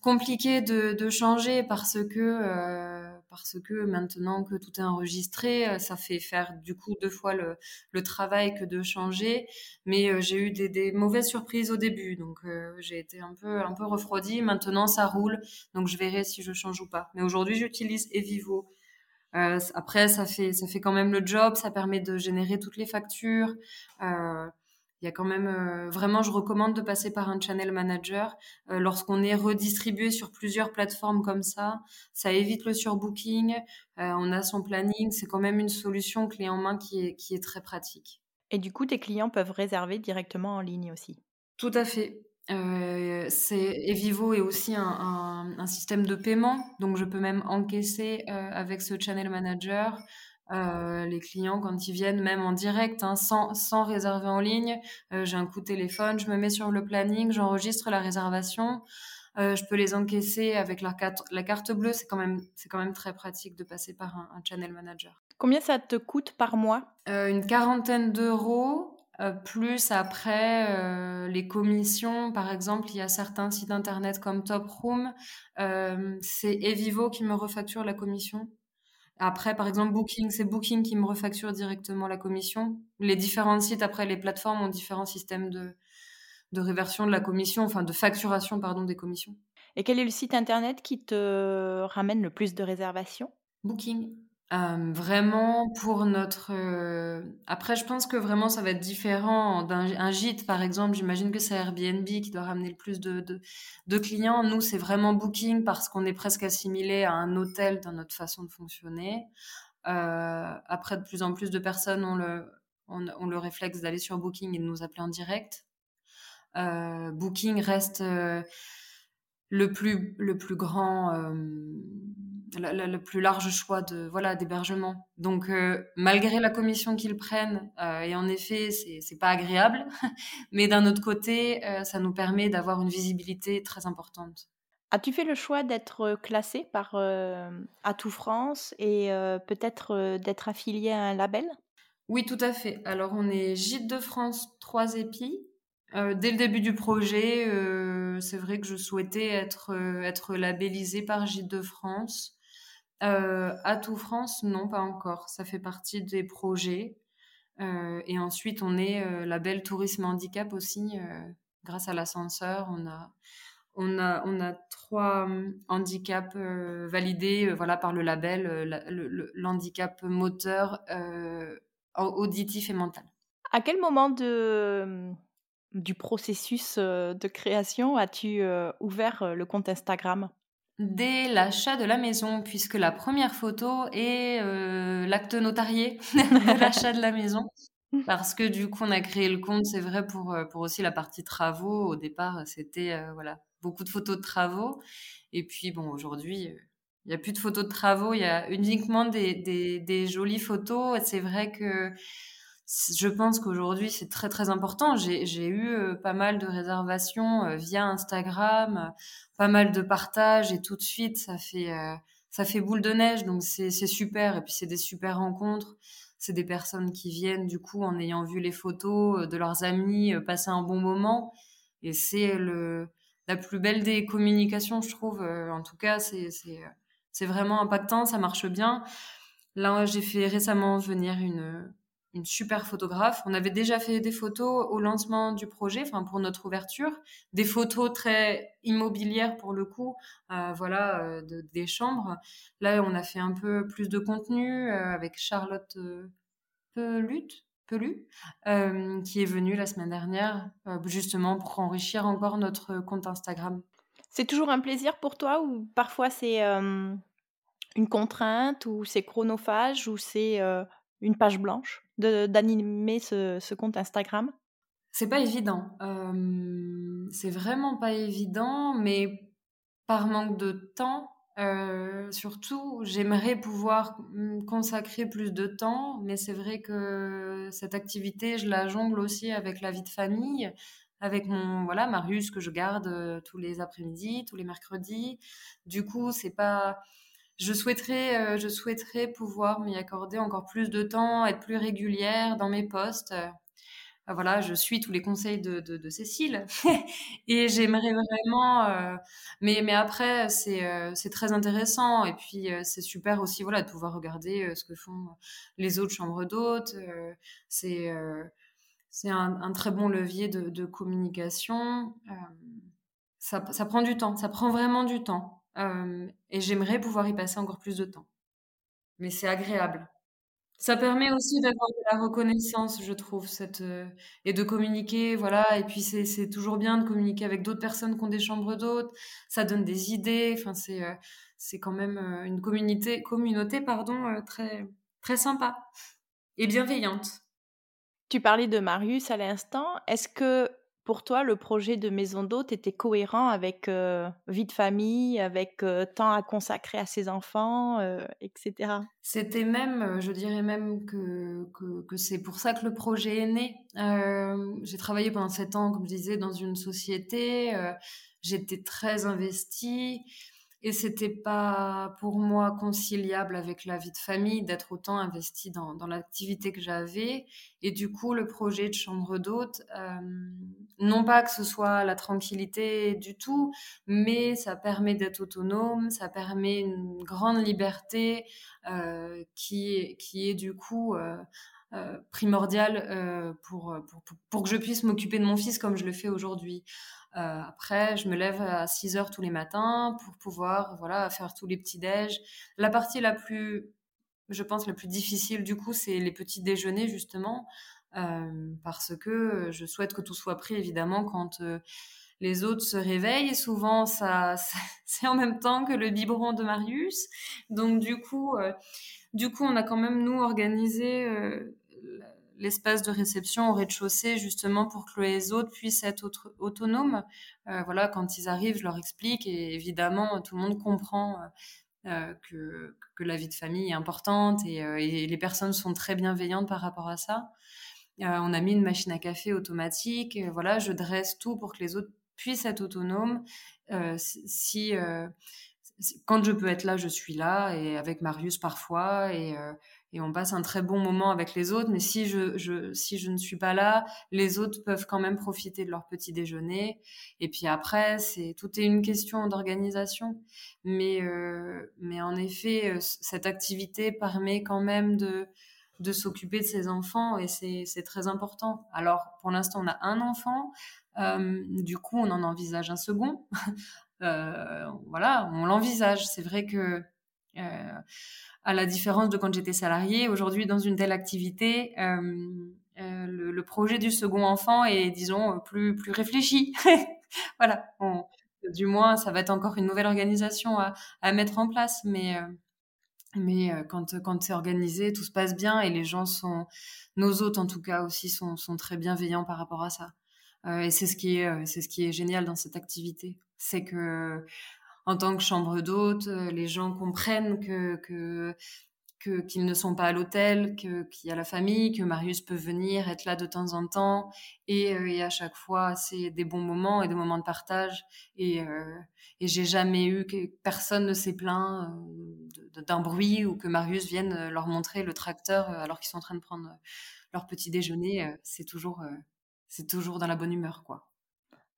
compliqué de, de changer parce que parce que maintenant que tout est enregistré, ça fait faire du coup deux fois le, le travail que de changer. Mais j'ai eu des, des, mauvaises surprises au début, donc j'ai été un peu un peu refroidie. Maintenant ça roule, donc je verrai si je change ou pas. Mais aujourd'hui j'utilise Evivo euh, après, ça fait, ça fait quand même le job, ça permet de générer toutes les factures. Euh, il y a quand même euh, vraiment, je recommande de passer par un channel manager lorsqu'on est redistribué sur plusieurs plateformes comme ça. Ça évite le surbooking. on a son planning. C'est quand même une solution clé en main qui est, qui est très pratique. Et du coup, tes clients peuvent réserver directement en ligne aussi? Tout à fait. Euh, Evivo est aussi un, un, système de paiement, donc je peux même encaisser euh, avec ce channel manager euh, les clients quand ils viennent même en direct, hein, sans, sans réserver en ligne. Euh, j'ai un coup de téléphone, je me mets sur le planning, j'enregistre la réservation. Je peux les encaisser avec la carte, la carte bleue. C'est quand même, quand même très pratique de passer par un, un channel manager. Combien ça te coûte par mois? Une quarantaine d'euros. Euh, plus après, euh, les commissions, par exemple, il y a certains sites internet comme Top Room, euh, c'est Evivo qui me refacture la commission. Après, par exemple, Booking, c'est Booking qui me refacture directement la commission. Les différents sites, après, les plateformes ont différents systèmes de, de réversion de la commission, enfin de facturation, pardon, des commissions. Et quel est le site internet qui te ramène le plus de réservations? Booking vraiment pour notre, après je pense que vraiment ça va être différent d'un gîte par exemple, j'imagine que c'est Airbnb qui doit ramener le plus de de clients. Nous, c'est vraiment Booking parce qu'on est presque assimilé à un hôtel dans notre façon de fonctionner. après de plus en plus de personnes ont le ont le réflexe d'aller sur Booking et de nous appeler en direct. Booking reste, le plus le plus grand, le plus large choix de voilà d'hébergement. Donc euh, malgré la commission qu'ils prennent, euh, et en effet c'est c'est pas agréable, mais d'un autre côté euh, ça nous permet d'avoir une visibilité très importante. As-tu fait le choix d'être classé par Atout France et peut-être d'être affilié à un label? Oui, tout à fait. Alors, on est Gîte de France 3 épis. Dès le début du projet, c'est vrai que je souhaitais être, être labellisée par Gîte de France. Atout France, non, pas encore. Ça fait partie des projets. et ensuite, on est label Tourisme Handicap aussi. grâce à l'ascenseur, on a trois handicaps euh, validés euh, voilà, par le label, euh, l'handicap moteur, auditif et mental. À quel moment de, du processus de création? As-tu ouvert le compte Instagram? Dès l'achat de la maison, puisque la première photo est l'acte notarié de l'achat de la maison. Parce que du coup, on a créé le compte, c'est vrai, pour, pour aussi la partie travaux. Au départ, c'était voilà, beaucoup de photos de travaux. Et puis, bon, aujourd'hui, euh, il n'y a plus de photos de travaux, il y a uniquement des, des, des jolies photos. Et c'est vrai que je pense qu'aujourd'hui, c'est très, très important. J'ai eu euh, pas mal de réservations euh, via Instagram, pas mal de partages, et tout de suite, ça fait, ça fait boule de neige. Donc, c'est super. Et puis, c'est des super rencontres. C'est des personnes qui viennent, du coup, en ayant vu les photos de leurs amis, passer un bon moment. Et c'est le, la plus belle des communications, je trouve. Euh, en tout cas, c'est c'est vraiment impactant, ça marche bien. Là, j'ai fait récemment venir une, une super photographe. On avait déjà fait des photos au lancement du projet, enfin pour notre ouverture, des photos très immobilières pour le coup, euh, voilà, euh, des chambres. Là, on a fait un peu plus de contenu avec Charlotte Pelut, Pelu, euh, qui est venu la semaine dernière, euh, justement pour enrichir encore notre compte Instagram. C'est toujours un plaisir pour toi ou parfois c'est euh, une contrainte ou c'est chronophage ou c'est une page blanche d'animer ce, ce, compte Instagram C'est pas évident. c'est vraiment pas évident, mais par manque de temps, euh, surtout, j'aimerais pouvoir consacrer plus de temps, mais c'est vrai que cette activité, je la jongle aussi avec la vie de famille, avec mon voilà Marius que je garde euh, tous les après-midi, tous les mercredis. Du coup, c'est pas je souhaiterais, euh, je souhaiterais pouvoir m'y accorder encore plus de temps, être plus régulière dans mes postes. Ah, voilà, je suis tous les conseils de, Cécile et j'aimerais vraiment. Euh, mais, mais après, c'est euh, très intéressant et puis euh, c'est super aussi voilà, de pouvoir regarder ce que font les autres chambres d'hôtes. c'est c'est un, un, très bon levier de, de communication. Ça, ça, prend du temps, ça prend vraiment du temps. Et j'aimerais pouvoir y passer encore plus de temps. Mais c'est agréable. Ça permet aussi d'avoir de la reconnaissance, je trouve, cette, et de communiquer, voilà. Et puis c'est, toujours bien de communiquer avec d'autres personnes qui ont des chambres d'hôtes. Ça donne des idées. Enfin, c'est, quand même une communauté, communauté, pardon, très, très sympa et bienveillante. Tu parlais de Marius à l'instant. Est-ce que pour toi, le projet de maison d'hôte était cohérent avec euh, vie de famille, avec euh, temps à consacrer à ses enfants, euh, etc. C'était même, je dirais même que, c'est pour ça que le projet est né. j'ai travaillé pendant sept ans, comme je disais, dans une société. J'étais très investie et c'était pas pour moi conciliable avec la vie de famille d'être autant investi dans, dans l'activité que j'avais. Et du coup le projet de chambre d'hôte euh, non pas que ce soit la tranquillité du tout mais ça permet d'être autonome ça permet une grande liberté euh, qui qui est du coup euh, euh, primordial euh, pour, pour, pour, que je puisse m'occuper de mon fils comme je le fais aujourd'hui. Euh, après, je me lève à 6 heures tous les matins pour pouvoir voilà, faire tous les petits déj. La partie la plus, je pense, la plus difficile du coup, c'est les petits déjeuners justement, euh, parce que je souhaite que tout soit pris évidemment quand euh, les autres se réveillent. Et souvent, ça, c'est en même temps que le biberon de Marius. Donc du coup, euh, du coup, on a quand même nous organisé euh, l'espace de réception au rez-de-chaussée justement pour que les autres puissent être autonomes. Euh, voilà, quand ils arrivent, je leur explique et évidemment tout le monde comprend euh, que, que, la vie de famille est importante et, euh, et, les personnes sont très bienveillantes par rapport à ça. on a mis une machine à café automatique. voilà, je dresse tout pour que les autres puissent être autonomes. si quand je peux être là, je suis là, et avec Marius parfois, et, et on passe un très bon moment avec les autres. Mais si je, si je ne suis pas là, les autres peuvent quand même profiter de leur petit déjeuner. Et puis après, c'est tout est une question d'organisation. Mais, euh, mais en effet, euh, cette activité permet quand même de, de s'occuper de ses enfants et c'est très important. Alors, pour l'instant, on a un enfant. Euh, du coup, on en envisage un second. voilà, on l'envisage. C'est vrai que à la différence de quand j'étais salariée. Aujourd'hui, dans une telle activité, euh, euh, le, projet du second enfant est, disons, plus, plus réfléchi. voilà. du moins, ça va être encore une nouvelle organisation à, mettre en place, mais, euh, mais quand, quand c'est organisé, tout se passe bien et les gens sont, nos hôtes en tout cas aussi, sont, sont très bienveillants par rapport à ça. et c'est ce c'est ce qui est génial dans cette activité, c'est que en tant que chambre d'hôte, euh, les gens comprennent que, qu'ils ne sont pas à l'hôtel, qu'il y a la famille, que Marius peut venir être là de temps en temps. Et, euh, à chaque fois, c'est des bons moments et des moments de partage. Et, euh, j'ai jamais eu que personne ne s'est plaint d'un bruit ou que Marius vienne leur montrer le tracteur alors qu'ils sont en train de prendre leur petit déjeuner. C'est toujours, c'est toujours dans la bonne humeur, quoi.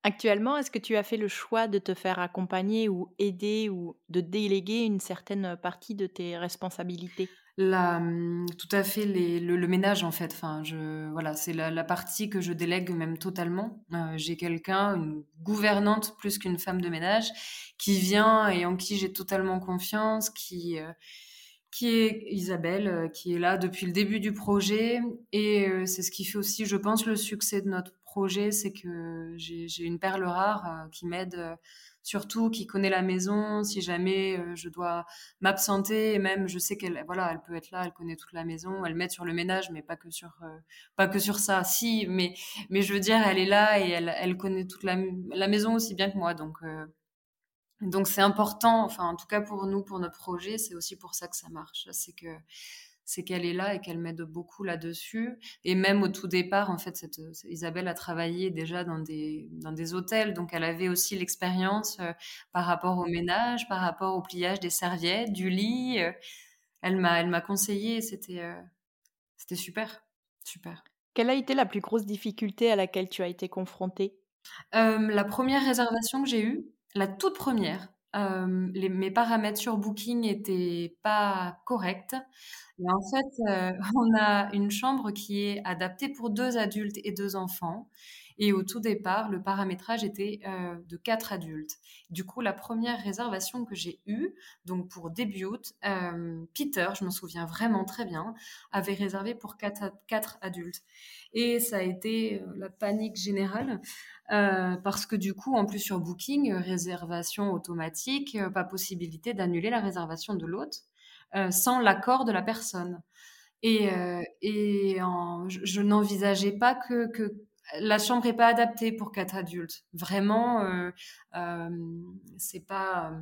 Actuellement, est-ce que tu as fait le choix de te faire accompagner ou aider ou de déléguer une certaine partie de tes responsabilités? La, mmh, tout à fait le, ménage en fait. Enfin, je, voilà, c'est la, partie que je délègue même totalement. Euh, j'ai quelqu'un, une gouvernante plus qu'une femme de ménage, qui vient et en qui j'ai totalement confiance, qui euh, qui est Isabelle, euh, qui est là depuis le début du projet. Et c'est ce qui fait aussi, je pense, le succès de notre projet, c'est que j'ai une perle rare euh, qui m'aide euh, surtout, qui connaît la maison. Si jamais euh, je dois m'absenter, même je sais qu'elle, voilà, elle peut être là, elle connaît toute la maison, elle m'aide sur le ménage, mais pas que sur, pas que sur ça. Si, mais, mais je veux dire, elle est là et elle, elle connaît toute la, la maison aussi bien que moi, donc. donc c'est important, enfin en tout cas pour nous, pour notre projet, c'est aussi pour ça que ça marche. C'est que c'est qu'elle est là et qu'elle m'aide beaucoup là-dessus. Et même au tout départ, en fait, cette, Isabelle a travaillé déjà dans des, dans des hôtels, donc elle avait aussi l'expérience euh, par rapport au ménage, par rapport au pliage des serviettes, du lit. Euh, elle m'a, elle m'a conseillé, c'était, euh, c'était super, super. Quelle a été la plus grosse difficulté à laquelle tu as été confrontée? La première réservation que j'ai eue, la toute première, les, mes paramètres sur Booking étaient pas corrects. En fait, euh, on a une chambre qui est adaptée pour deux adultes et deux enfants. Et au tout départ, le paramétrage était euh, de quatre adultes. Du coup, la première réservation que j'ai eue, donc pour début euh, Peter, je me souviens vraiment très bien, avait réservé pour quatre adultes. Et ça a été la panique générale parce que du coup, en plus sur Booking, réservation automatique, pas possibilité d'annuler la réservation de l'hôte. Euh, sans l'accord de la personne. Et, euh, et je, n'envisageais pas que, que la chambre n'est pas adaptée pour quatre adultes. Vraiment, euh, euh c'est pas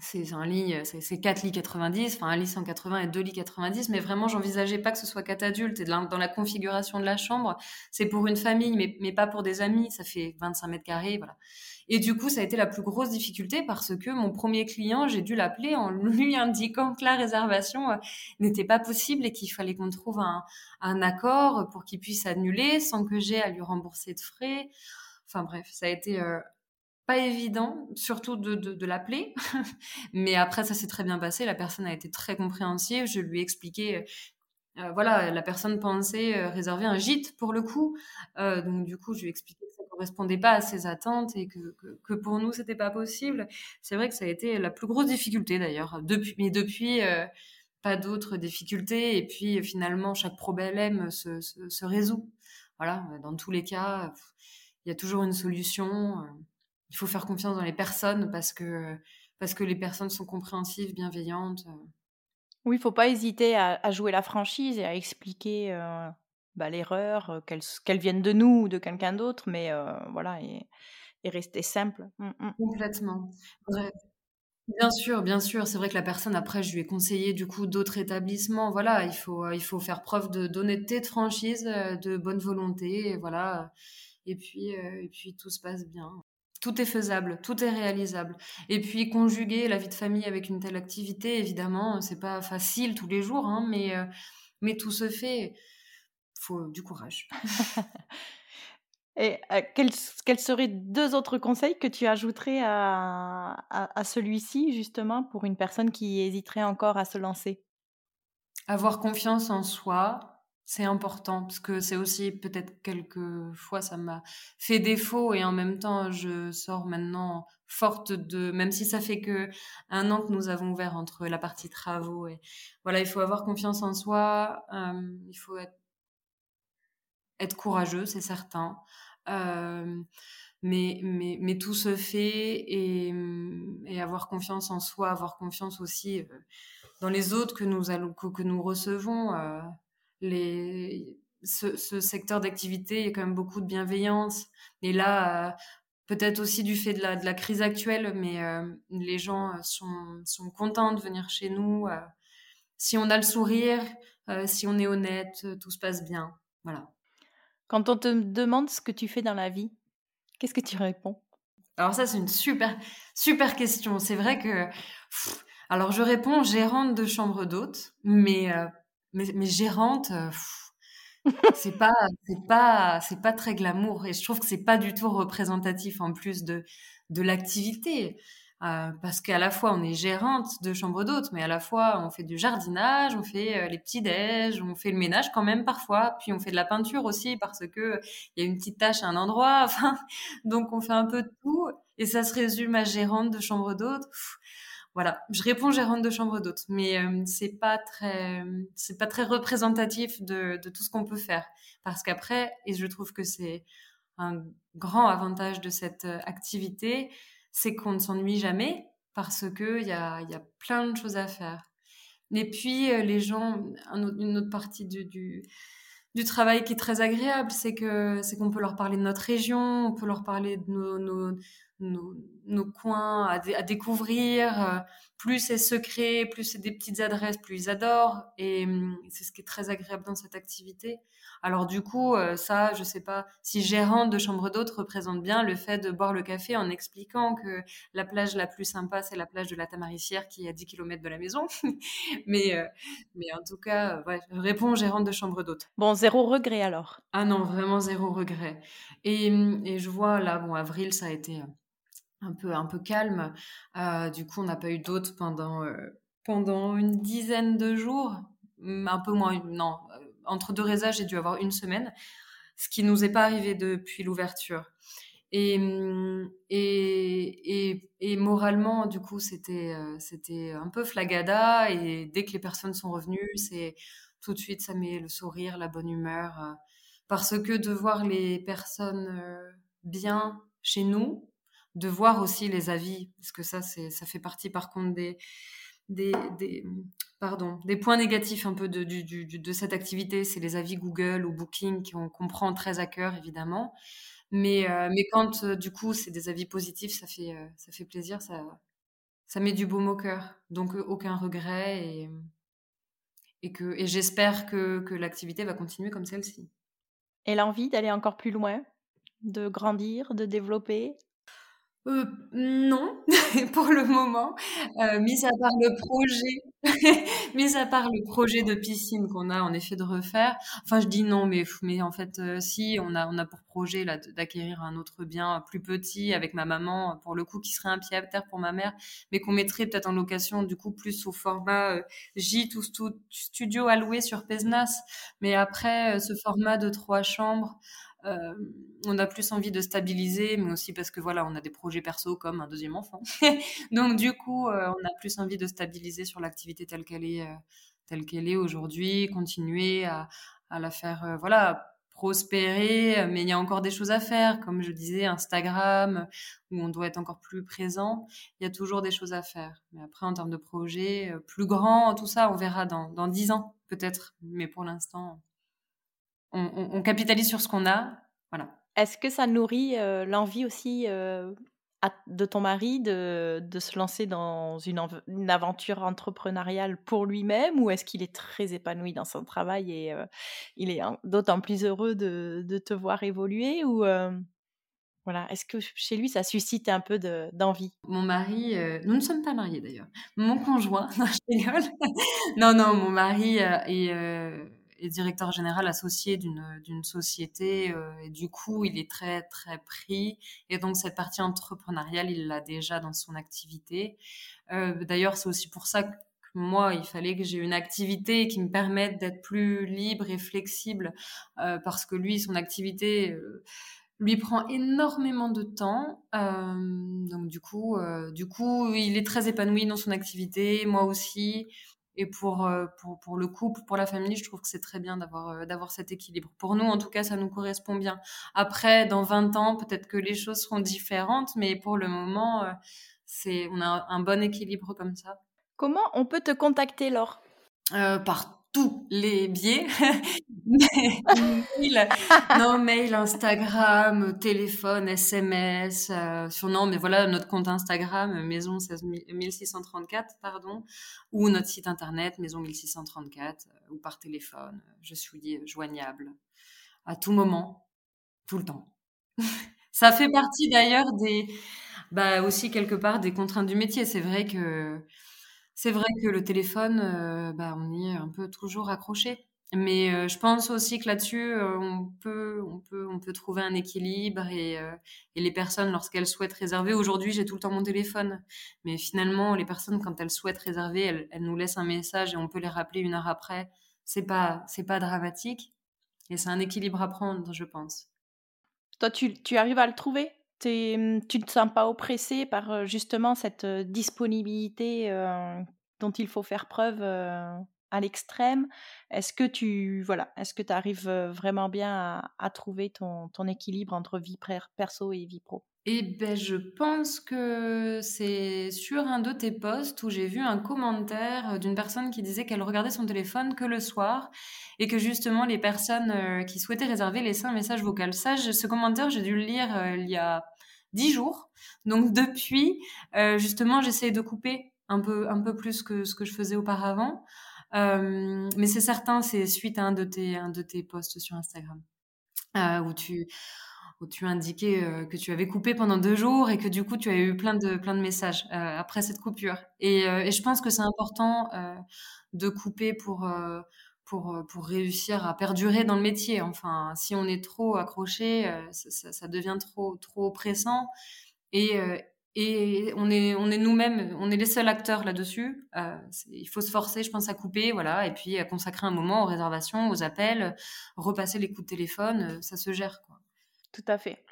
c'est un lit, c'est 4 lits 90, enfin un lit 180 et deux lits 90, mais vraiment j'envisageais pas que ce soit quatre adultes. Et dans la configuration de la chambre, c'est pour une famille, mais, pas pour des amis. Ça fait 25 mètres carrés, voilà. Et du coup, ça a été la plus grosse difficulté parce que mon premier client, j'ai dû l'appeler en lui indiquant que la réservation euh, n'était pas possible et qu'il fallait qu'on trouve un, accord pour qu'il puisse annuler sans que j'ai à lui rembourser de frais. Enfin bref, ça a été euh, pas évident, surtout de, de, l'appeler. Mais après, ça s'est très bien passé. La personne a été très compréhensive. Je lui ai expliqué euh, voilà, la personne pensait euh, réserver un gîte pour le coup. Euh, donc du coup, je lui ai expliqué que ça ne correspondait pas à ses attentes et que, que, pour nous, c'était pas possible. C'est vrai que ça a été la plus grosse difficulté d'ailleurs. Mais depuis, euh, pas d'autres difficultés. Et puis finalement, chaque problème se, se, résout. Voilà, dans tous les cas, il y a toujours une solution. Il faut faire confiance dans les personnes parce que, parce que les personnes sont compréhensives, bienveillantes. Oui, il faut pas hésiter à, jouer la franchise et à expliquer euh, bah, l'erreur, euh, qu'elle vienne de nous ou de quelqu'un d'autre, mais euh, voilà, et, rester simple. Mmh, mmh. Complètement. Bien sûr, bien sûr. C'est vrai que la personne, après, je lui ai conseillé du coup d'autres établissements. Voilà, il faut, il faut faire preuve d'honnêteté, de franchise, de bonne volonté, et voilà. Et puis, et puis tout se passe bien. Tout est faisable, tout est réalisable. Et puis conjuguer la vie de famille avec une telle activité, évidemment, c'est pas facile tous les jours, hein, mais, mais tout se fait. Faut du courage. Et quels, quels, seraient deux autres conseils que tu ajouterais à, à, celui-ci, justement, pour une personne qui hésiterait encore à se lancer? Avoir confiance en soi, c'est important, parce que c'est aussi peut-être quelques fois ça m'a fait défaut, et en même temps, je sors maintenant forte de, même si ça fait que un an que nous avons ouvert entre la partie travaux et voilà, il faut avoir confiance en soi, il faut être courageux, c'est certain. Euh, mais, mais, tout se fait et, avoir confiance en soi, avoir confiance aussi euh, dans les autres que nous, allons, que, nous recevons. Euh, les, ce, ce secteur d'activité, il y a quand même beaucoup de bienveillance. Et là, peut-être aussi du fait de la, de la crise actuelle, mais les gens sont, sont, contents de venir chez nous. si on a le sourire, si on est honnête, tout se passe bien. Voilà. Quand on te demande ce que tu fais dans la vie, qu'est-ce que tu réponds? Alors ça, c'est une super, super question. C'est vrai que... alors je réponds gérante de chambre d'hôte, mais, euh, mais, mais, gérante... Euh, c'est pas c'est pas c'est pas très glamour et je trouve que c'est pas du tout représentatif en plus de de l'activité euh, parce qu'à la fois on est gérante de chambre d'hôtes, mais à la fois on fait du jardinage, on fait euh, les petits déj, on fait le ménage quand même parfois, puis on fait de la peinture aussi parce que il y a une petite tâche à un endroit. Enfin, donc on fait un peu de tout et ça se résume à gérante de chambre d'hôtes. Voilà, je réponds gérante de chambre d'hôtes, mais euh, c'est pas très c'est pas très représentatif de, tout ce qu'on peut faire. Parce qu'après et je trouve que c'est un grand avantage de cette activité, c'est qu'on ne s'ennuie jamais parce qu'il y a, y a plein de choses à faire. Et puis, euh, les gens, une autre partie du, du, travail qui est très agréable, c'est que c'est qu'on peut leur parler de notre région, on peut leur parler de nos, nos, coins à, à découvrir. Euh, plus c'est secret, plus c'est des petites adresses, plus ils adorent. Et hum, c'est ce qui est très agréable dans cette activité. Alors du coup, euh, ça, je sais pas si gérante de chambre d'hôte représente bien le fait de boire le café en expliquant que la plage la plus sympa, c'est la plage de la Tamaricière qui est à 10 km de la maison. mais, euh, mais en tout cas, ouais, réponds gérante de chambre d'hôte. Bon, zéro regret alors. Ah non, vraiment zéro regret. Et, hum, et je vois là, bon, avril, ça a été un peu, un peu calme. Euh, du coup, on n'a pas eu d'autres pendant, euh, pendant une dizaine de jours. Un peu moins, non. Euh, entre deux résages, j'ai dû avoir une semaine, ce qui nous est pas arrivé depuis l'ouverture. Et, et, et, et, moralement, du coup, c'était c'était un peu flagada. Et dès que les personnes sont revenues, c'est tout de suite, ça met le sourire, la bonne humeur. parce que de voir les personnes bien chez nous, de voir aussi les avis, parce que ça, ça fait partie par contre des, des, des, pardon, des points négatifs un peu de, du, du, de cette activité, c'est les avis Google ou Booking qu'on comprend très à cœur, évidemment. Mais, euh, mais quand, euh, du coup, c'est des avis positifs, ça fait, euh, ça fait plaisir, ça, ça met du baume au cœur. Donc, aucun regret et, et, et j'espère que, que l'activité va continuer comme celle-ci. Et l'envie d'aller encore plus loin, de grandir, de développer? Euh, non, pour le moment, euh, mis à part le projet, mis à part le projet de piscine qu'on a en effet de refaire. Enfin, je dis non, mais en fait, euh, si on a on a pour projet là d'acquérir un autre bien plus petit avec ma maman pour le coup qui serait un pied à terre pour ma mère, mais qu'on mettrait peut-être en location du coup plus au format euh, gîte ou studio alloué sur Pesnas. Mais après, ce format de trois chambres. Euh, on a plus envie de stabiliser, mais aussi parce que voilà, on a des projets perso comme un deuxième enfant. Donc du coup, euh, on a plus envie de stabiliser sur l'activité telle qu'elle est, euh, aujourd'hui, continuer à, la faire, voilà, prospérer. Mais il y a encore des choses à faire, comme je disais, Instagram où on doit être encore plus présent. Il y a toujours des choses à faire. Mais après, en termes de projet plus grand, tout ça, on verra dans dix ans peut-être. Mais pour l'instant on, capitalise sur ce qu'on a. Voilà. Est-ce que ça nourrit euh, l'envie aussi euh, de ton mari de, se lancer dans une, aventure entrepreneuriale pour lui-même ou est-ce qu'il est très épanoui dans son travail et euh, il est d'autant plus heureux de, te voir évoluer ou Voilà. Est-ce que chez lui, ça suscite un peu d'envie? Mon mari, nous ne sommes pas mariés d'ailleurs. Mon conjoint, non, je rigole. non, non, mon mari est est directeur général associé d'une société euh, et du coup il est très très pris et donc cette partie entrepreneuriale il l'a déjà dans son activité. Euh, D'ailleurs c'est aussi pour ça que moi il fallait que j'ai une activité qui me permette d'être plus libre et flexible euh, parce que lui son activité lui prend énormément de temps. Donc du coup, du coup, il est très épanoui dans son activité, moi aussi. Et pour, euh, pour, pour, le couple, pour la famille, je trouve que c'est très bien d'avoir euh, d'avoir cet équilibre. Pour nous, en tout cas, ça nous correspond bien. Après, dans 20 ans, peut-être que les choses seront différentes, mais pour le moment, euh, c'est on a un bon équilibre comme ça. Comment on peut te contacter, Laure? Euh, Par tous les biais. mail, non, mail, Instagram, téléphone, SMS, euh, sur non, mais voilà notre compte Instagram, maison 16 1634, pardon, ou notre site internet, maison 1634, euh, ou par téléphone. Je suis joignable à tout moment, tout le temps. Ça fait partie d'ailleurs des, bah aussi quelque part des contraintes du métier. C'est vrai que c'est vrai que le téléphone, euh, bah, on y est un peu toujours accroché. Mais euh, je pense aussi que là-dessus, euh, on peut, on peut, on peut trouver un équilibre et, les personnes, lorsqu'elles souhaitent réserver, aujourd'hui, j'ai tout le temps mon téléphone. Mais finalement, les personnes, quand elles souhaitent réserver, elles, nous laissent un message et on peut les rappeler une heure après. C'est pas, pas dramatique. Et c'est un équilibre à prendre, je pense. Toi, tu, tu arrives à le trouver? Tu ne te sens pas oppressé par justement cette disponibilité dont il faut faire preuve à l'extrême? Est-ce que tu voilà, est-ce que tu arrives vraiment bien à, à trouver ton, ton équilibre entre vie per- perso et vie pro? Eh ben, je pense que c'est sur un de tes posts où j'ai vu un commentaire d'une personne qui disait qu'elle regardait son téléphone que le soir et que justement les personnes euh, qui souhaitaient réserver laissaient un message vocal. Ça, ce commentaire, j'ai dû le lire euh, il y a dix jours. Donc depuis, euh, justement, j'essaie de couper un peu, un peu plus que ce que je faisais auparavant. Mais c'est certain, c'est suite à un de tes, un de tes posts sur Instagram où tu où tu indiquais euh, que tu avais coupé pendant deux jours et que du coup tu as eu plein de plein de messages euh, après cette coupure. Et, euh, et je pense que c'est important euh, de couper pour pour réussir à perdurer dans le métier. Enfin, si on est trop accroché, ça, devient trop trop oppressant et et on est on est nous-mêmes, on est les seuls acteurs là-dessus. Il faut se forcer, je pense, à couper, voilà, et puis à consacrer un moment aux réservations, aux appels, repasser les coups de téléphone, ça se gère quoi. Tout à fait.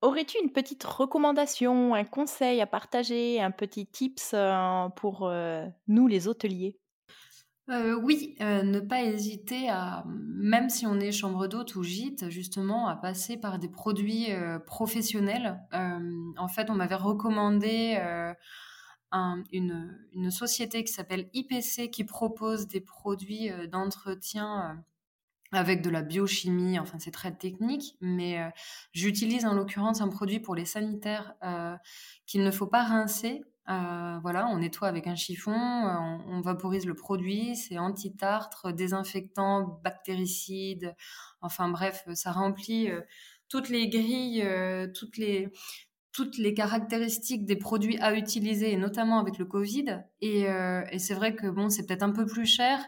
Aurais-tu une petite recommandation, un conseil à partager, un petit tips euh, pour euh, nous les hôteliers? Euh, oui, ne pas hésiter à, même si on est chambre d'hôte ou gîte, justement, à passer par des produits professionnels. En fait, on m'avait recommandé un- une, société qui s'appelle IPC qui propose des produits d'entretien avec de la biochimie, enfin c'est très technique, mais euh, j'utilise en l'occurrence un produit pour les sanitaires euh, qu'il ne faut pas rincer. Euh, voilà, on nettoie avec un chiffon, on, on vaporise le produit, c'est anti-tartre, désinfectant, bactéricide, enfin bref, ça remplit toutes les grilles, toutes les toutes les caractéristiques des produits à utiliser, et notamment avec le Covid. Et, euh, et c'est vrai que bon, c'est peut-être un peu plus cher,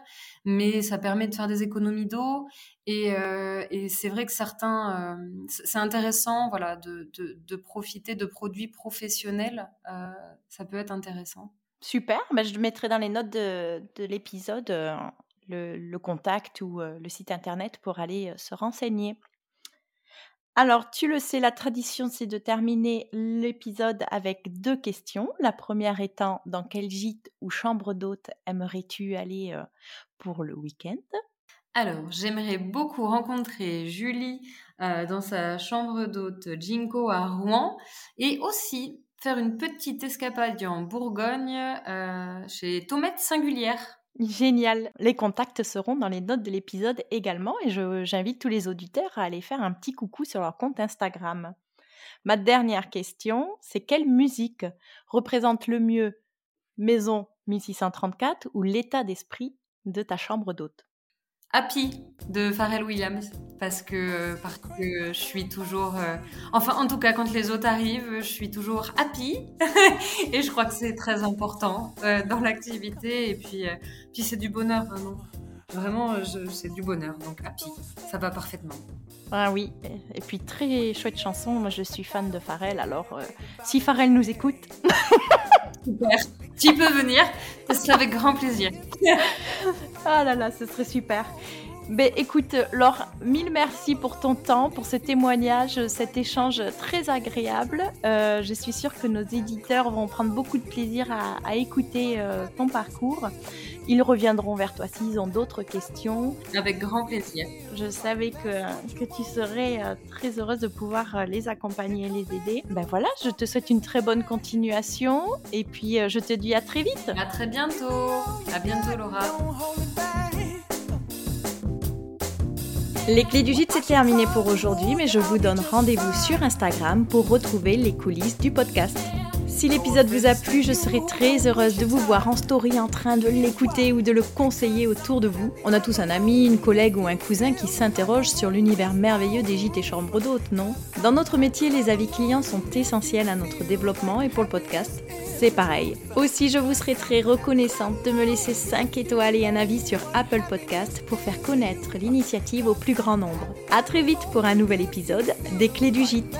mais ça permet de faire des économies d'eau. Et, euh, c'est vrai que certains, euh, c'est intéressant, voilà, de, profiter de produits professionnels. Ça peut être intéressant. Super, ben, je mettrai dans les notes de, de l'épisode le, contact ou le site internet pour aller se renseigner. Alors, tu le sais, la tradition, c'est de terminer l'épisode avec deux questions. La première étant, dans quel gîte ou chambre d'hôte aimerais-tu aller euh, pour le week-end? Alors, j'aimerais beaucoup rencontrer Julie euh, dans sa chambre d'hôte Jinko à Rouen et aussi faire une petite escapade en Bourgogne euh, chez Tomette Singulière. Génial. Les contacts seront dans les notes de l'épisode également et j'invite tous les auditeurs à aller faire un petit coucou sur leur compte Instagram. Ma dernière question, c'est quelle musique représente le mieux Maison 1634 ou l'état d'esprit de ta chambre d'hôte? Happy de Pharrell Williams parce que parce que je suis toujours euh, enfin en tout cas quand les autres arrivent je suis toujours happy. Et je crois que c'est très important euh, dans l'activité. Et puis euh, puis c'est du bonheur vraiment vraiment c'est du bonheur donc happy. Ça va parfaitement. Ah oui et puis très chouette chanson. Moi je suis fan de Pharrell alors si Pharrell nous écoute super. Tu peux venir ce serait avec grand plaisir. Ah là là ce serait super ben, écoute, Laure, mille merci pour ton temps, pour ce témoignage, cet échange très agréable. Euh, je suis sûre que nos éditeurs vont prendre beaucoup de plaisir à, écouter euh, ton parcours. Ils reviendront vers toi s'ils ont d'autres questions. Avec grand plaisir. Je savais que, que tu serais euh, très heureuse de pouvoir les accompagner et les aider. Ben voilà, je te souhaite une très bonne continuation et puis je te dis à très vite. À très bientôt. À bientôt, Laura. Les clés du gîte, c'est terminé pour aujourd'hui, mais je vous donne rendez-vous sur Instagram pour retrouver les coulisses du podcast. Si l'épisode vous a plu, je serai très heureuse de vous voir en story en train de l'écouter ou de le conseiller autour de vous. On a tous un ami, une collègue ou un cousin qui s'interroge sur l'univers merveilleux des gîtes et chambres d'hôtes, non? Dans notre métier, les avis clients sont essentiels à notre développement et pour le podcast, c'est pareil. Aussi, je vous serai très reconnaissante de me laisser 5 étoiles et un avis sur Apple Podcast pour faire connaître l'initiative au plus grand nombre. A très vite pour un nouvel épisode des Clés du Gîte.